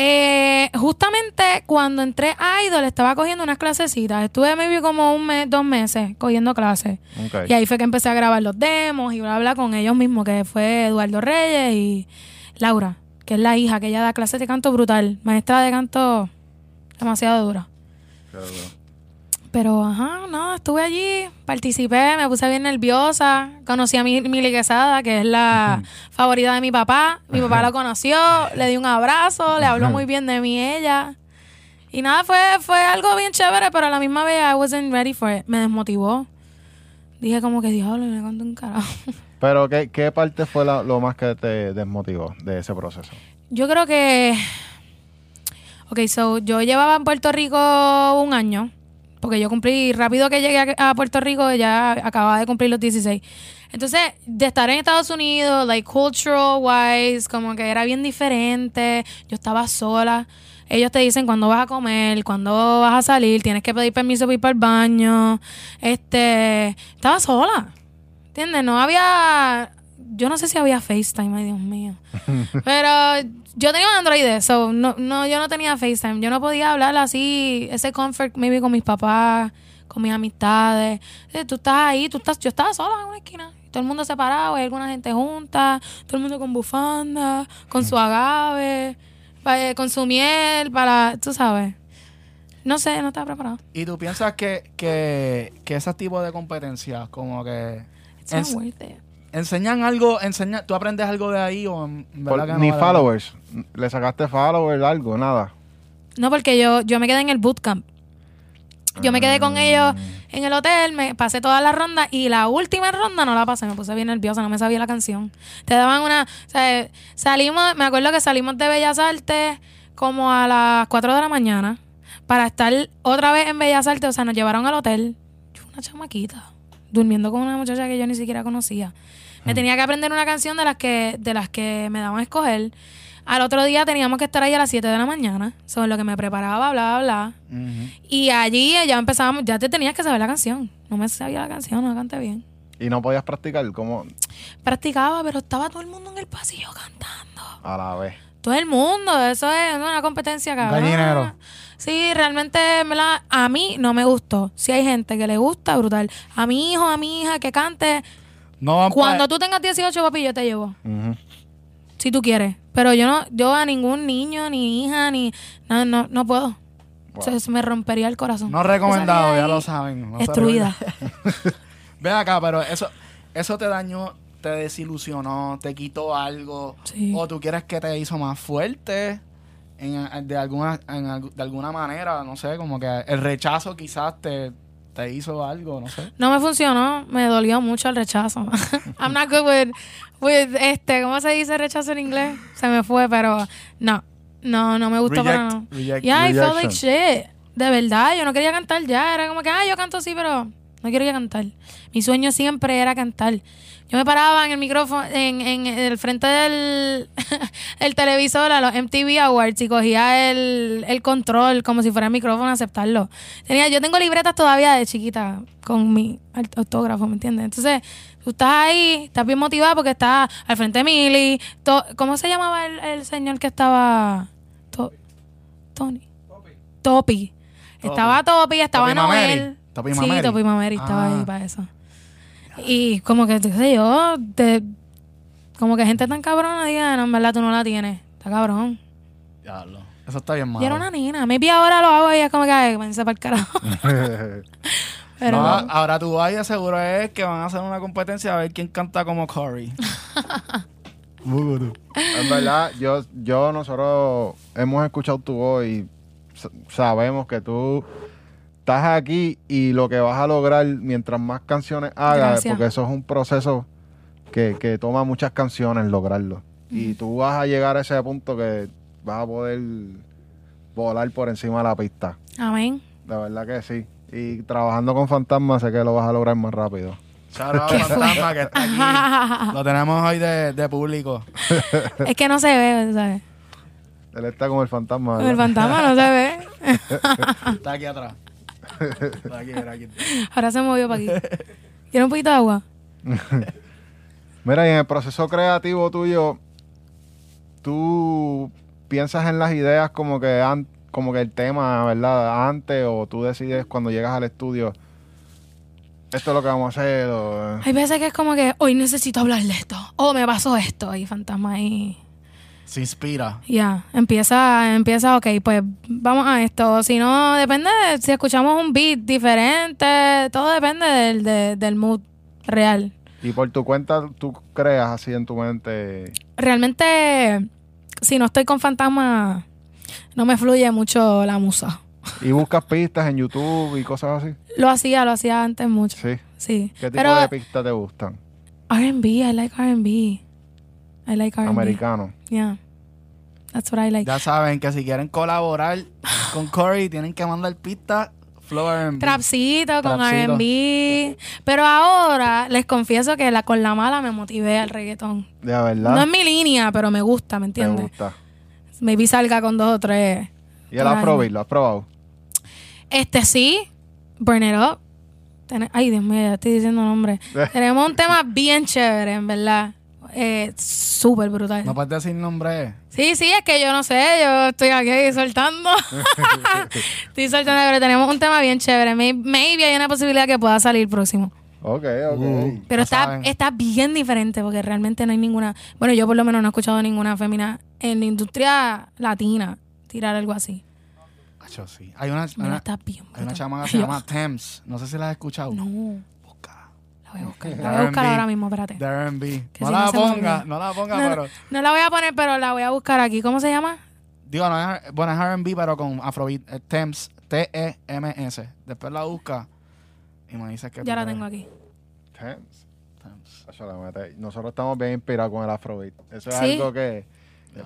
Speaker 3: Eh, justamente cuando entré a Idol estaba cogiendo unas clasecitas. Estuve maybe como un mes, dos meses cogiendo clases. Y ahí fue que empecé a grabar los demos y bla, bla, con ellos mismos, que fue Eduardo Reyes y Laura, que es la hija, que ella da clases de canto brutal. Maestra de canto demasiado dura. Pero, ajá, no, estuve allí, participé, me puse bien nerviosa. Conocí a mi Mili Quesada, que es la favorita de mi papá. Mi papá lo conoció, le di un abrazo, le habló muy bien de mí ella. Y nada, fue, fue algo bien chévere, pero a la misma vez I wasn't ready for it. Me desmotivó. Dije como que, diablo, me conté un carajo.
Speaker 2: Pero, ¿qué, qué parte fue la- lo más que te desmotivó de ese proceso?
Speaker 3: Yo creo que. Ok, so yo llevaba en Puerto Rico un año. Porque yo cumplí, rápido que llegué a Puerto Rico, ya acababa de cumplir los 16. Entonces, de estar en Estados Unidos, like cultural wise, como que era bien diferente. Yo estaba sola. Ellos te dicen cuándo vas a comer, cuándo vas a salir, tienes que pedir permiso para ir para el baño. Este, estaba sola. ¿Entiendes? No había. Yo no sé si había FaceTime, ay Dios mío. Pero yo tenía un Android, so no, no, yo no tenía FaceTime. Yo no podía hablar así, ese comfort, maybe con mis papás, con mis amistades. Eh, tú estás ahí, tú estás, yo estaba sola en una esquina. Todo el mundo separado, hay alguna gente junta, todo el mundo con bufanda, con su agave, eh, con su miel, para, tú sabes. No sé, no estaba preparado.
Speaker 1: ¿Y tú piensas que, que, que ese tipo de competencias como que
Speaker 3: It's not worth it.
Speaker 1: Enseñan algo, enseñan, tú aprendes algo de ahí o en
Speaker 2: Por-
Speaker 1: verdad que no
Speaker 2: ni
Speaker 1: vale
Speaker 2: followers. ¿Le sacaste followers, algo? Nada.
Speaker 3: No, porque yo, yo me quedé en el bootcamp. Yo me quedé con
Speaker 2: Ah.
Speaker 3: ellos en el hotel, me pasé todas las rondas y la última ronda no la pasé, me puse bien nerviosa, no me sabía la canción. Te daban una, o sea, salimos, me acuerdo que salimos de Bellas Artes como a las 4 de la mañana para estar otra vez en Bellas Artes, o sea, nos llevaron al hotel. Yo una chamaquita, durmiendo con una muchacha que yo ni siquiera conocía. Me tenía que aprender una canción de las que de las que me daban a escoger. Al otro día teníamos que estar ahí a las 7 de la mañana, sobre lo que me preparaba, bla, bla, bla. Y allí ya empezábamos, ya te tenías que saber la canción. No me sabía la canción, no la canté bien.
Speaker 2: Y no podías practicar como
Speaker 3: Practicaba, pero estaba todo el mundo en el pasillo cantando.
Speaker 2: a la vez.
Speaker 3: Todo el mundo, eso es una competencia cabrón.
Speaker 1: Gallinero.
Speaker 3: Sí, realmente, en verdad, a mí no me gustó. Si hay gente que le gusta, brutal. A mi hijo, a mi hija que cante.
Speaker 1: No van
Speaker 3: Cuando
Speaker 1: pa-
Speaker 3: tú tengas 18, papi, yo te llevo.
Speaker 2: Ujú.
Speaker 3: Si tú quieres. Pero yo no, yo a ningún niño, ni hija, ni. No, no, no puedo.
Speaker 2: Wow.
Speaker 3: Se- se me rompería el corazón.
Speaker 1: No recomendado, ya lo
Speaker 3: ahí
Speaker 1: saben. no se
Speaker 3: Destruida.
Speaker 1: Ve acá, pero eso, eso te dañó, te desilusionó, te quitó algo.
Speaker 3: Sí.
Speaker 1: O tú quieres que te hizo más fuerte en, de, alguna, en algu- de alguna manera, no sé, como que el rechazo quizás te, te hizo algo, no sé.
Speaker 3: No me funcionó, me dolió mucho el rechazo. I'm not good with, with este, ¿cómo se dice rechazo en inglés? Se me fue, pero no, no, no me gustó para nada.
Speaker 1: Reject, reject.
Speaker 3: Yeah, I felt like
Speaker 2: Rejection.
Speaker 3: shit. De verdad, yo no quería cantar ya. Era como que, ah, yo canto sí, pero no quiero cantar. Mi sueño siempre era cantar. Yo me paraba en el micrófono, en, en el frente del el televisor a los MTV Awards y cogía el, el control como si fuera el micrófono a aceptarlo. Tenía, yo tengo libretas todavía de chiquita con mi aut- autógrafo, ¿me entiendes? Entonces, tú estás ahí, estás bien motivada porque estás al frente de Milly. To- ¿Cómo se llamaba el, el señor que estaba? To- Tony. Topi. Estaba Topi, estaba
Speaker 1: Topi Mameri.
Speaker 3: Noel.
Speaker 1: Topi
Speaker 3: sí,
Speaker 1: Mameri.
Speaker 3: Topi Mameri estaba
Speaker 1: Ah.
Speaker 3: ahí para eso. Y como que, qué sé yo, de, como que gente tan cabrona diga, no, en verdad tú no la tienes. Está cabrón.
Speaker 1: Diablo. Eso está bien malo.
Speaker 3: Yo era una nena. Maybe ahora lo hago y es como que, ay, váyanse para el carajo. Pero
Speaker 1: No,
Speaker 3: no.
Speaker 1: ahora tú vas y seguro es que van a hacer una competencia a ver quién canta como Corey.
Speaker 2: En verdad, yo, yo, nosotros hemos escuchado tu voz y sa- sabemos que tú estás aquí y lo que vas a lograr mientras más canciones hagas,
Speaker 3: Gracias.
Speaker 2: porque eso es un proceso que, que toma muchas canciones lograrlo. Y tú vas a llegar a ese punto que vas a poder volar por encima de la pista.
Speaker 3: Amén.
Speaker 2: De verdad que sí. Y trabajando con fantasmas sé que lo vas a lograr más rápido.
Speaker 1: Out Fantasma que está aquí. Lo tenemos hoy de, de público.
Speaker 3: es que no se ve, ¿sabes?
Speaker 2: Él está como el fantasma.
Speaker 3: El
Speaker 2: ¿verdad?
Speaker 3: fantasma no se ve.
Speaker 1: Está aquí atrás. Aquí, aquí.
Speaker 3: Ahora se movió para aquí. ¿Quiere un poquito de agua?
Speaker 2: Mira, y en el proceso creativo tuyo, tú piensas en las ideas como que an- como que el tema, ¿verdad? Antes o tú decides cuando llegas al estudio, esto es lo que vamos a hacer. o-
Speaker 3: Hay veces que es como que hoy necesito hablar de esto. O me pasó esto. Y fantasma ahí.
Speaker 1: Se inspira.
Speaker 3: Ya, empieza, empieza, ok, pues vamos a esto. Si no, depende de si escuchamos un beat diferente. Todo depende del, de- del mood real.
Speaker 2: Y por tu cuenta tú creas así en tu mente.
Speaker 3: Realmente, si no estoy con fantasma, no me fluye mucho la musa.
Speaker 2: Y buscas pistas en YouTube y cosas así.
Speaker 3: Lo hacía, lo hacía antes mucho.
Speaker 2: Sí.
Speaker 3: Sí.
Speaker 2: ¿Qué tipo
Speaker 3: Pero
Speaker 2: de pistas te gustan?
Speaker 3: R&B, I like R&B. I like R&B.
Speaker 2: Americano.
Speaker 3: Yeah. That's what I like.
Speaker 1: Ya saben que si quieren colaborar con Corey, tienen que mandar pistas Flow R&B.
Speaker 3: Trapcito con. R&B. Pero ahora les confieso que la, con la mala me motivé al reggaetón.
Speaker 2: De verdad.
Speaker 3: No es mi línea, pero me gusta, ¿me entiendes?
Speaker 2: gusta.
Speaker 3: Maybe salga con dos o tres.
Speaker 2: ¿Y el. Afrobeat lo has probado?
Speaker 3: Este sí, Burn It Up. Ten- Ay, Dios mío, ya estoy diciendo nombre. Tenemos un tema bien chévere, en verdad. Eh, Súper brutal.
Speaker 1: No puedes decir nombre.
Speaker 3: Sí, sí, es que yo no sé, yo estoy aquí soltando. estoy soltando, pero tenemos un tema bien chévere. May- Maybe hay una posibilidad que pueda salir próximo.
Speaker 2: Ok, ok.
Speaker 1: Uh.
Speaker 3: Pero está,
Speaker 1: saben.
Speaker 3: está bien diferente porque realmente no hay ninguna. Bueno, yo por lo menos no he escuchado ninguna femina en la industria latina tirar algo así.
Speaker 1: Sí. Hay una,
Speaker 3: Mira,
Speaker 1: una,
Speaker 3: está bien.
Speaker 1: hay una
Speaker 3: brutal.
Speaker 1: chama que se llama Thames. No sé si la has escuchado.
Speaker 3: No. La voy a buscar. La voy a buscar
Speaker 1: R&B.
Speaker 3: ahora mismo, espérate.
Speaker 1: De R&B.
Speaker 3: Que
Speaker 1: No
Speaker 3: si
Speaker 1: la
Speaker 3: no se me
Speaker 1: ponga,
Speaker 3: olvida.
Speaker 1: no la ponga,
Speaker 3: No,
Speaker 1: pero...
Speaker 3: no la voy a poner, pero la voy a buscar aquí. ¿Cómo se llama?
Speaker 1: Digo, no es, bueno, es R&B, pero con Afrobeat. eh, Thames. T-E-M-S. Después la busca y me dices que
Speaker 3: Ya la tengo aquí.
Speaker 2: Thames. La. Nosotros estamos bien inspirados con el Afrobeat. Eso es
Speaker 3: Sí.
Speaker 2: algo que.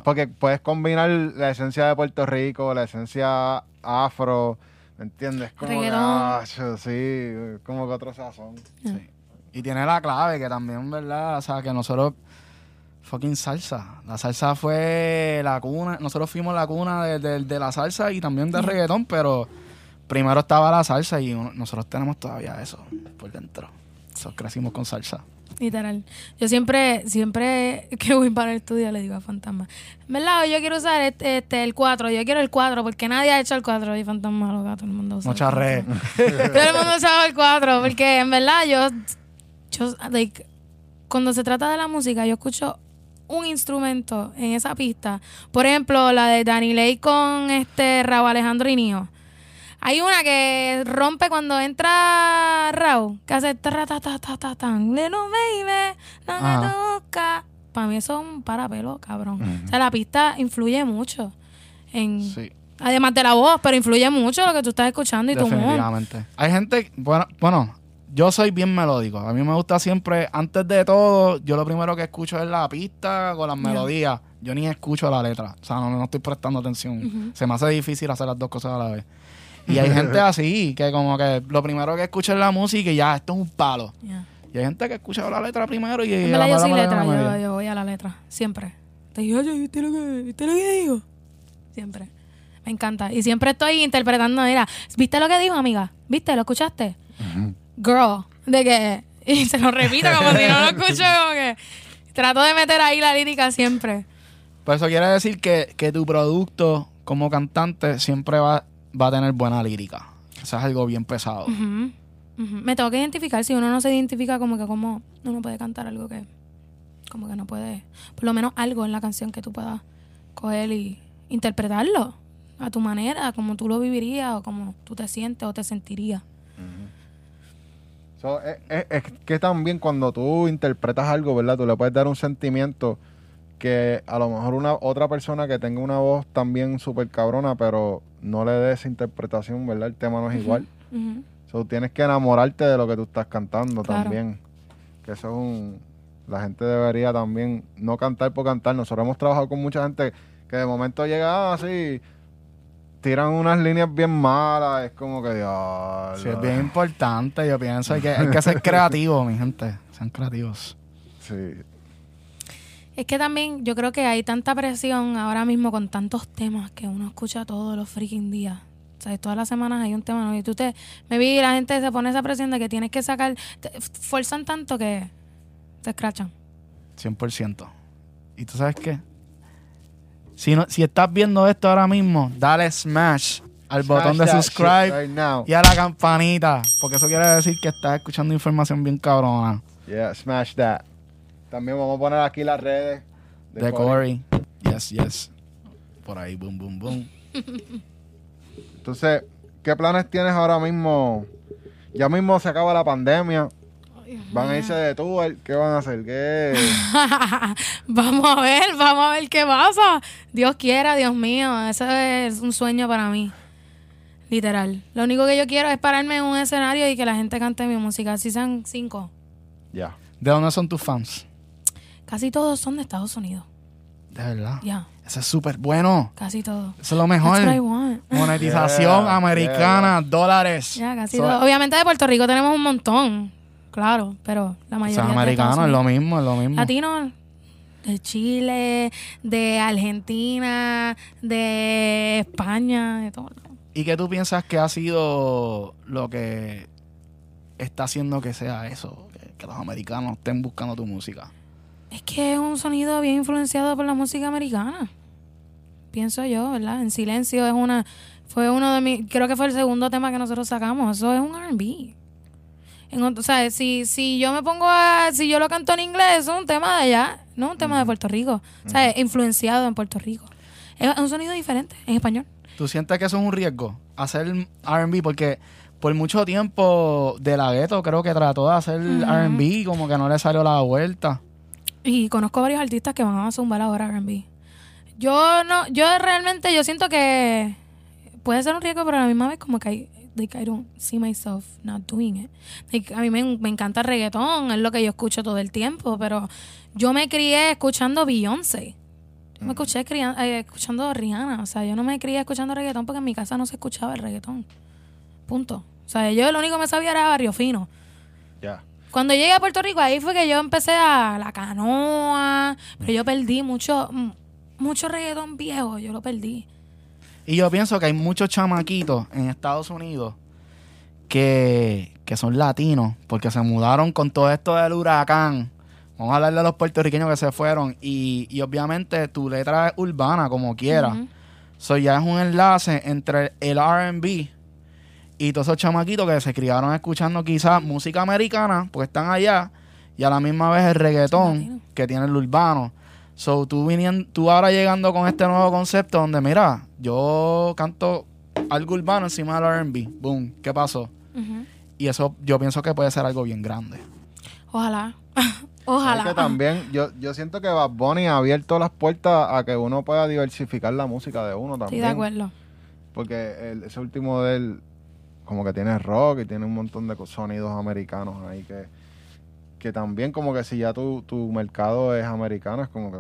Speaker 2: Porque puedes combinar la esencia de Puerto Rico, la esencia afro, ¿me entiendes? Como que,
Speaker 3: Reggaetón.
Speaker 2: ah, sí, como que otro sazón.
Speaker 1: Sí. Y tiene la clave que también, ¿verdad? O sea, que nosotros. Fucking salsa. La salsa fue la cuna. Nosotros fuimos la cuna de, de- de la salsa y también del reggaetón, pero primero estaba la salsa y nosotros tenemos todavía eso por dentro. Nosotros crecimos con salsa.
Speaker 3: Literal. Yo siempre, siempre que voy para el estudio le digo a Fantasma, ¿verdad? Yo quiero usar este, este, el 4, yo quiero el 4, porque nadie ha hecho el 4 y Fantasma loca, todo el mundo usa.
Speaker 1: Mucha red.
Speaker 3: 4. Todo el mundo usaba el 4, porque en verdad yo, yo like, cuando se trata de la música, yo escucho un instrumento en esa pista. Por ejemplo, la de Danny Lake con este Raúl Alejandro y Nio. Hay una que rompe cuando entra Raúl, que hace ta ta ta ta ta tan, little baby,
Speaker 1: Ajá.
Speaker 3: toca. Para mí eso es un parapelo, cabrón. O sea, la pista influye mucho en
Speaker 1: Sí.
Speaker 3: además de la voz, pero influye mucho lo que tú estás escuchando y tu.
Speaker 1: Definitivamente. Hay gente, bueno, bueno, yo soy bien melódico. A mí me gusta siempre, antes de todo, yo lo primero que escucho es la pista con las melodías. Yo ni escucho la letra. O sea, no, no estoy prestando atención. Se me hace difícil hacer las dos cosas a la vez. Y hay gente así, que como que lo primero que escucha es la música y ya, esto es un palo. Y hay gente que escucha la letra primero y...
Speaker 3: En
Speaker 1: la
Speaker 3: verdad yo soy
Speaker 1: melodía
Speaker 3: letra, yo, voy a la letra, siempre. Te digo, oye, ¿viste lo que, ¿viste lo que digo? Siempre. Me encanta. Y siempre estoy interpretando, mira, ¿viste lo que dijo, amiga? ¿Viste? ¿Lo escuchaste? Girl. De que... Y se lo repito como si no lo escucho, como que... Trato de meter ahí la lírica siempre.
Speaker 1: Por eso quiere decir que, que tu producto como cantante siempre va, va a tener buena lírica. Eso es algo bien pesado.
Speaker 3: Me tengo que identificar. Si uno no se identifica, como que como uno puede cantar algo que... Como que no puede... Por lo menos algo en la canción que tú puedas coger y interpretarlo a tu manera, como tú lo vivirías o como tú te sientes o te sentirías.
Speaker 2: So, es, es- es que también cuando tú interpretas algo, ¿verdad? Tú le puedes dar un sentimiento que a lo mejor una otra persona que tenga una voz también súper cabrona, pero no le dé esa interpretación, ¿verdad? El tema no es igual.
Speaker 3: Ujú.
Speaker 2: So, tienes que enamorarte de lo que tú estás cantando
Speaker 3: Claro.
Speaker 2: también. Que eso es un... La gente debería también no cantar por cantar. Nosotros hemos trabajado con mucha gente que de momento llega así, tiran unas líneas bien malas, es como que... diablo.
Speaker 1: Sí, es bien importante, yo pienso. Hay que, hay que ser creativo, mi gente. Sean creativos.
Speaker 2: Sí.
Speaker 3: Es que también yo creo que hay tanta presión ahora mismo con tantos temas que uno escucha todos los freaking días. O sea, todas las semanas hay un tema nuevo. Y tú te... Me vi la gente se pone esa presión de que tienes que sacar... te- fuerzan tanto que te escrachan.
Speaker 1: 100%. ¿Y tú sabes qué? Si, no, si estás viendo esto ahora mismo, dale smash al botón de subscribe
Speaker 2: shit right now.
Speaker 1: y a la campanita. Porque eso quiere decir que estás escuchando información bien cabrona
Speaker 2: Yeah, smash that. También vamos a poner aquí las redes
Speaker 1: de Corey. Yes, yes. Por ahí, boom, boom, boom.
Speaker 2: Entonces, ¿qué planes tienes ahora mismo? Ya mismo se acaba la pandemia. Van a irse de tour. ¿Qué van a hacer? ¿Qué?
Speaker 3: vamos a ver, vamos a ver qué pasa. Dios quiera, Dios mío, eso es un sueño para mí. Literal. Lo único que yo quiero es pararme en un escenario y que la gente cante mi música. Si sean cinco.
Speaker 2: Ya.
Speaker 1: ¿De dónde son tus fans?
Speaker 3: Casi todos son de Estados Unidos.
Speaker 1: De verdad.
Speaker 3: Ya,
Speaker 1: Eso es súper bueno.
Speaker 3: casi todos.
Speaker 1: Eso es lo mejor.
Speaker 3: That's what I want.
Speaker 1: Monetización
Speaker 2: Yeah,
Speaker 1: americana, dólares.
Speaker 3: Ya, casi
Speaker 1: So-
Speaker 3: todos. Obviamente de Puerto Rico tenemos un montón. Claro, pero la
Speaker 1: O
Speaker 3: mayoría
Speaker 1: sea,
Speaker 3: es
Speaker 1: americano, lo mismo, es lo mismo.
Speaker 3: Latinos de Chile, de Argentina, de España, de todo.
Speaker 1: ¿Y qué tú piensas que ha sido lo que está haciendo que sea eso? Que, que los americanos estén buscando tu música.
Speaker 3: Es que es un sonido bien influenciado por la música americana. Pienso yo, ¿verdad? En silencio es una. Fue uno de mis. Creo que fue el segundo tema que nosotros sacamos. Eso es un RB. En o sea, si, si yo me pongo a. Si yo lo canto en inglés, es un tema de allá, no un tema de Puerto Rico. O sea, es influenciado en Puerto Rico. Es un sonido diferente en español.
Speaker 1: ¿Tú sientes que eso es un riesgo? Hacer RB, porque por mucho tiempo De La Ghetto creo que trató de hacer
Speaker 3: Ujú.
Speaker 1: RB y como que no le salió la vuelta.
Speaker 3: Y conozco varios artistas que van a zumbar ahora R&B. Yo no, yo realmente, yo siento que puede ser un riesgo, pero a la misma vez como que I, like, I don't see myself not doing it. Like, a mí me, me encanta el reggaetón, es lo que yo escucho todo el tiempo, pero yo me crié escuchando Beyoncé. Yo me escuché cría- eh, escuchando Rihanna. O sea, yo no me crié escuchando reggaetón porque en mi casa no se escuchaba el reggaetón. Punto. O sea, yo lo único que me sabía era Barrio Fino.
Speaker 2: Ya.
Speaker 3: Cuando llegué a Puerto Rico, ahí fue que yo empecé a la canoa, pero yo perdí mucho, mucho reggaetón viejo, yo lo perdí.
Speaker 1: Y yo pienso que hay muchos chamaquitos en Estados Unidos que, que son latinos porque se mudaron con todo esto del huracán. Vamos a hablar de los puertorriqueños que se fueron. Y, y obviamente tu letra es urbana, como quiera. So ya es un enlace entre el RB y todos esos chamaquitos que se criaron escuchando quizás música americana, porque están allá, y a la misma vez el reggaetón que tiene el urbano. So tú, viniendo, tú ahora llegando con este nuevo concepto donde, mira, yo canto algo urbano encima del RB. Boom, ¿qué pasó? Y eso yo pienso que puede ser algo bien grande.
Speaker 3: Ojalá.
Speaker 2: Es
Speaker 3: Ojalá.
Speaker 2: que también, yo, yo siento que Bad Bunny ha abierto las puertas a que uno pueda diversificar la música de uno también.
Speaker 3: de acuerdo.
Speaker 2: Porque el- ese último de él, como que tiene rock y tiene un montón de sonidos americanos ahí que, que también como que si ya tu, tu mercado es americano, es como que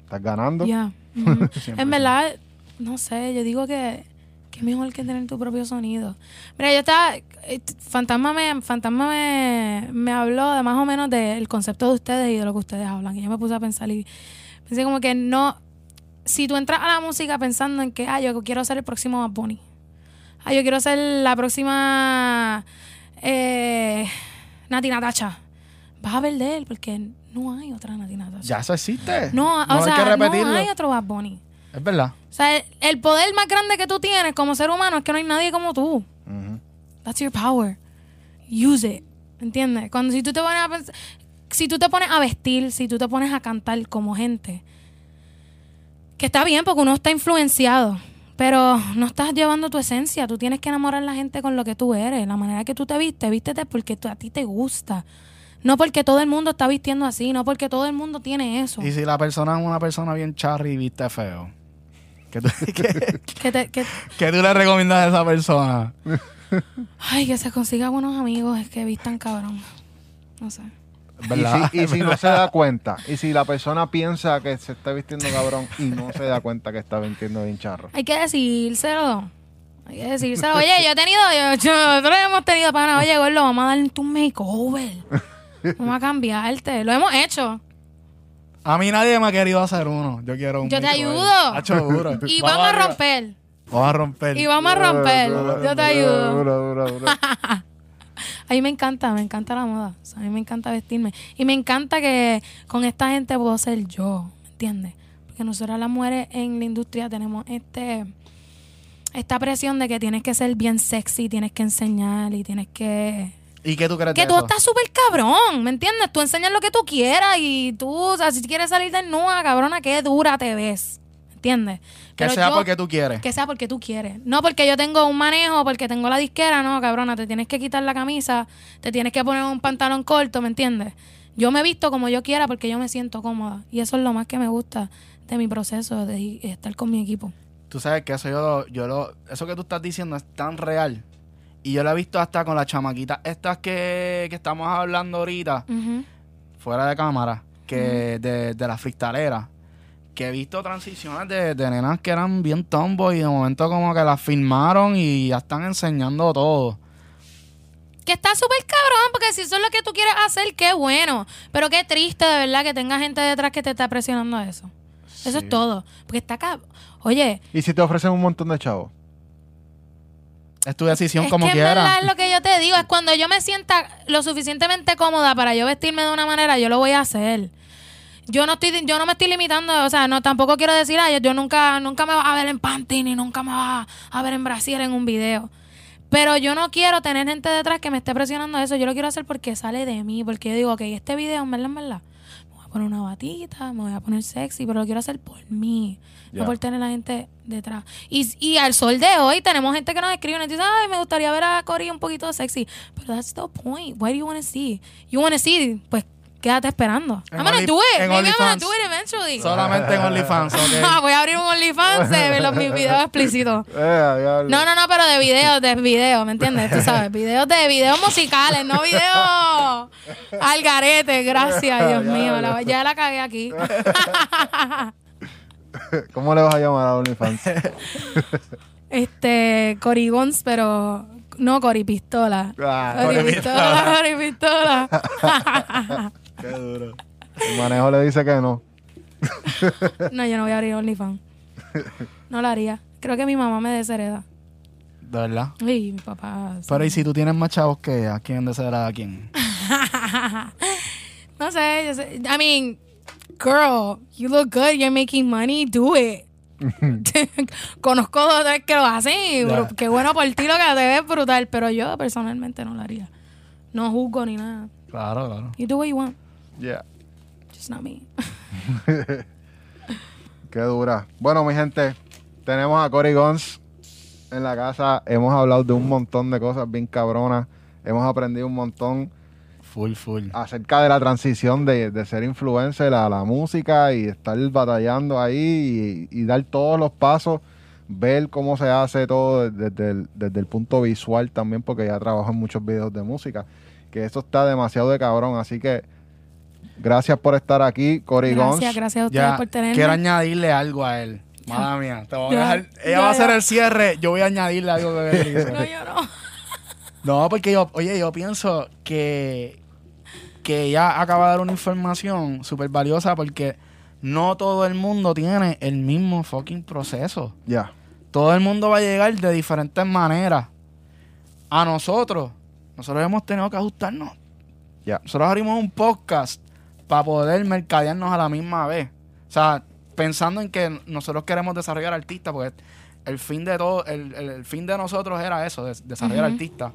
Speaker 2: estás ganando.
Speaker 3: Ya. En verdad, no sé, yo digo que que mejor que tener tu propio sonido. Mira, yo estaba. eh, Fantasma me, Fantasma me, me habló de más o menos del concepto de ustedes y de lo que ustedes hablan. Y yo me puse a pensar y pensé como que no. Si tú entras a la música pensando en que, ah, yo quiero ser el próximo Bad Bunny. Ah, yo quiero ser la próxima. Eh, Nati Natacha. Vas a perder porque no hay otra Nati Natacha.
Speaker 1: Ya eso existe.
Speaker 3: No, o
Speaker 1: hay
Speaker 3: sea,
Speaker 1: que repetirlo.
Speaker 3: no hay otro Bad Bunny.
Speaker 1: Es verdad.
Speaker 3: O sea, el, el poder más grande que tú tienes como ser humano es que no hay nadie como tú. That's your power. Use it. ¿Entiendes? Cuando si tú te pones a pens- si tú te pones a vestir, si tú te pones a cantar como gente, que está bien porque uno está influenciado, pero no estás llevando tu esencia. Tú tienes que enamorar a la gente con lo que tú eres. La manera que tú te vistes, vístete porque tú- a ti te gusta. No porque todo el mundo está vistiendo así, no porque todo el mundo tiene eso.
Speaker 1: Y si la persona es una persona bien charry y viste feo, ¿qué tú, qué-
Speaker 3: te- que-
Speaker 1: qué tú le recomiendas a esa persona?
Speaker 3: Ay, que se consiga buenos amigos, es que vistan cabrón. No sé.
Speaker 1: ¿Verdad?
Speaker 2: Y si, y si no se da cuenta, y si la persona piensa que se está vistiendo cabrón y no se da cuenta que está vistiendo bien charro.
Speaker 3: Hay que decírselo. Hay que decírselo. Oye, yo he tenido, yo, yo- nosotros hemos tenido pana. Oye, gordo, vamos a darte un makeover. Vamos a cambiarte. Lo hemos hecho.
Speaker 1: A mí nadie me ha querido hacer uno. Yo quiero un
Speaker 3: Yo te ayudo.
Speaker 1: Hacho, duro.
Speaker 3: Y vamos a romper.
Speaker 1: Vamos a romper.
Speaker 3: Y vamos a romper. Yo te ayudo.
Speaker 2: duro, duro, duro.
Speaker 3: A mí me encanta, me encanta la moda. O sea, a mí me encanta vestirme. Y me encanta que con esta gente puedo ser yo, ¿me entiendes? Porque nosotras las mujeres en la industria tenemos este esta presión de que tienes que ser bien sexy, tienes que enseñar y tienes que...
Speaker 1: ¿Y qué tú crees
Speaker 3: Que
Speaker 1: de
Speaker 3: tú
Speaker 1: eso?
Speaker 3: estás súper cabrón, ¿me entiendes? Tú enseñas lo que tú quieras y tú, o sea, si quieres salir desnuda, cabrona, qué dura te ves, ¿me entiendes?
Speaker 1: Que
Speaker 3: Pero
Speaker 1: sea
Speaker 3: yo-
Speaker 1: porque tú quieres.
Speaker 3: que sea porque tú quieres. No porque yo tengo un manejo, porque tengo la disquera, no, cabrona, te tienes que quitar la camisa, te tienes que poner un pantalón corto, ¿me entiendes? Yo me visto como yo quiera porque yo me siento cómoda. Y eso es lo más que me gusta de mi proceso de estar con mi equipo.
Speaker 1: Tú sabes que eso yo lo, yo lo, eso que tú estás diciendo es tan real. Y yo lo he visto hasta con las chamaquitas estas que, que estamos hablando ahorita, fuera de cámara, que de, de la. Que he visto transiciones de, de nenas que eran bien tomboy y de momento como que las filmaron y ya están enseñando todo.
Speaker 3: Que está súper cabrón, porque si eso es lo que tú quieres hacer, qué bueno. Pero qué triste, de verdad, que tenga gente detrás que te está presionando a eso. Eso es todo. Porque está cabrón. Oye,
Speaker 2: Y si te ofrecen un montón de chavos.
Speaker 1: Es tu decisión
Speaker 3: es
Speaker 1: como
Speaker 3: que en verdad
Speaker 1: quieras.
Speaker 3: es lo que yo te digo, es cuando yo me sienta lo suficientemente cómoda para yo vestirme de una manera, yo lo voy a hacer. Yo no estoy, yo no me estoy limitando, o sea, no tampoco quiero decir, ay, yo nunca, nunca me vas a ver en panty ni nunca me vas a ver en Brasil en un video. Pero yo no quiero tener gente detrás que me esté presionando eso. Yo lo quiero hacer porque sale de mí. Porque yo digo, ok, este video, en verdad, en verdad, poner una batita, me voy a poner sexy, pero lo quiero hacer por mí. No por tener la gente detrás. Y, y al sol de hoy tenemos gente que nos escribe y nos dice, ay, me gustaría ver a Cory un poquito sexy. Pero that's the point. What do you want to see? You want to see, pues, quédate esperando.
Speaker 1: En
Speaker 3: I'm gonna
Speaker 1: Only-
Speaker 3: do it.
Speaker 1: en
Speaker 3: Maybe I'm gonna do it eventually.
Speaker 1: Solamente en OnlyFans,
Speaker 3: Ah,
Speaker 1: ok.
Speaker 3: Voy a abrir un OnlyFans de los, mis videos explícitos.
Speaker 2: Eh.
Speaker 3: No, no, no, pero de videos, de videos, ¿me entiendes? Tú sabes, videos de videos musicales, no videos al garete, gracias, Dios mío. la- ya la cagué aquí.
Speaker 2: ¿Cómo le vas a llamar a OnlyFans?
Speaker 3: Este, Corigons, pero no Cori Pistola.
Speaker 2: Ah,
Speaker 3: Cori Pistola, Cori Pistola.
Speaker 1: Qué duro.
Speaker 2: el manejo le dice que no.
Speaker 3: No, yo no voy a abrir OnlyFans. No lo haría. Creo que mi mamá me deshereda.
Speaker 1: De verdad.
Speaker 3: Y mi papá. sí.
Speaker 1: Pero y si tú tienes más chavos que ella, ¿quién deseará a quién?
Speaker 3: No sé, yo sé. I mean, girl, you look good, you're making money, do it. Conozco dos o tres que lo hacen y
Speaker 1: Ya.
Speaker 3: bru- qué bueno por ti lo que te ves brutal, pero yo personalmente no lo haría. No juzgo ni nada.
Speaker 1: Claro, claro.
Speaker 3: You do what you want,
Speaker 2: Yeah.
Speaker 3: just not me.
Speaker 2: Qué dura. Bueno, mi gente, tenemos a Cory Gons en la casa. Hemos hablado de un montón de cosas bien cabronas. Hemos aprendido un montón
Speaker 1: Full, full.
Speaker 2: acerca de la transición de, de ser influencer a la música y estar batallando ahí y, y dar todos los pasos, ver cómo se hace todo desde el, desde el punto visual también, porque ya trabajo en muchos videos de música, que eso está demasiado de cabrón. Así que gracias por estar aquí, Cory Gons.
Speaker 3: Gracias, gracias a ustedes
Speaker 1: Ya,
Speaker 3: por tenerme.
Speaker 1: quiero añadirle algo a él. Madre mía, te voy a
Speaker 3: Ya,
Speaker 1: dejar. Ella
Speaker 3: ya,
Speaker 1: va a hacer el cierre, yo voy a añadirle algo que él hizo.
Speaker 3: No, yo no.
Speaker 1: No, porque yo, oye, yo pienso que, que ella acaba de dar una información súper valiosa porque no todo el mundo tiene el mismo fucking proceso.
Speaker 2: Ya.
Speaker 1: Todo el mundo va a llegar de diferentes maneras. A nosotros, nosotros hemos tenido que ajustarnos.
Speaker 2: Ya.
Speaker 1: Nosotros abrimos un podcast para poder mercadearnos a la misma vez. O sea, pensando en que nosotros queremos desarrollar artistas, porque el fin de todo, el, el- el fin de nosotros era eso, des- desarrollar artistas.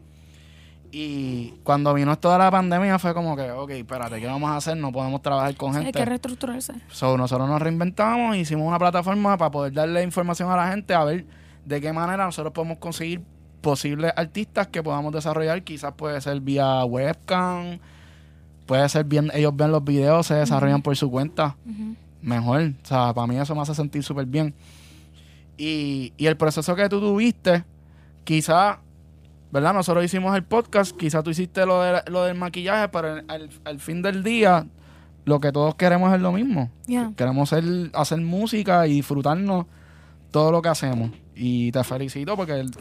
Speaker 1: Y cuando vino toda la pandemia fue como que, ok, espérate, ¿qué vamos a hacer? No podemos trabajar con
Speaker 3: Hay
Speaker 1: gente.
Speaker 3: que reestructurarse.
Speaker 1: So, nosotros nos reinventamos, hicimos una plataforma para poder darle información a la gente, a ver de qué manera nosotros podemos conseguir posibles artistas que podamos desarrollar. Quizás puede ser vía webcam, puede ser bien, ellos ven los videos, se desarrollan por su cuenta. Mejor, o sea, para mí eso me hace sentir súper bien. Y, y el proceso que tú tuviste, quizás, ¿verdad? Nosotros hicimos el podcast, quizás tú hiciste lo, de- lo del maquillaje, pero al, fin del día, lo que todos queremos es lo mismo.
Speaker 3: Yeah.
Speaker 1: Queremos ser- hacer música y disfrutarnos todo lo que hacemos. Y te felicito porque el-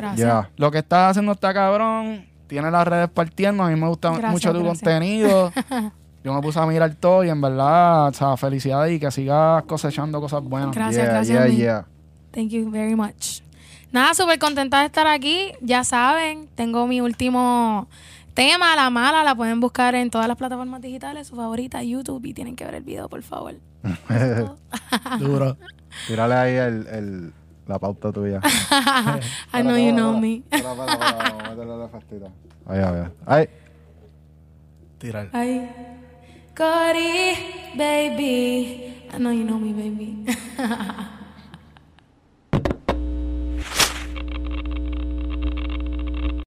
Speaker 1: lo que estás haciendo está cabrón. Tiene las redes partiendo. A mí me gusta
Speaker 3: Gracias,
Speaker 1: mucho tu
Speaker 3: gracias.
Speaker 1: contenido. Yo me puse a mirar todo y en verdad, o sea, felicidades y que sigas cosechando cosas buenas.
Speaker 3: Gracias,
Speaker 2: yeah,
Speaker 3: gracias.
Speaker 2: yeah, yeah.
Speaker 3: Thank you very much. Nada, súper contenta de estar aquí. Ya saben, tengo mi último tema, La Mala. La pueden buscar en todas las plataformas digitales, su favorita, YouTube. Y tienen que ver el video, por favor.
Speaker 1: Duro.
Speaker 2: Tírale ahí el, el- la pauta tuya.
Speaker 3: I know you know me.
Speaker 2: Espera, espera, espera, vamos a meterle la fastita. Ahí, a ver. Ay.
Speaker 1: Tirar.
Speaker 3: Ay. Cody, baby. I know you know me, baby.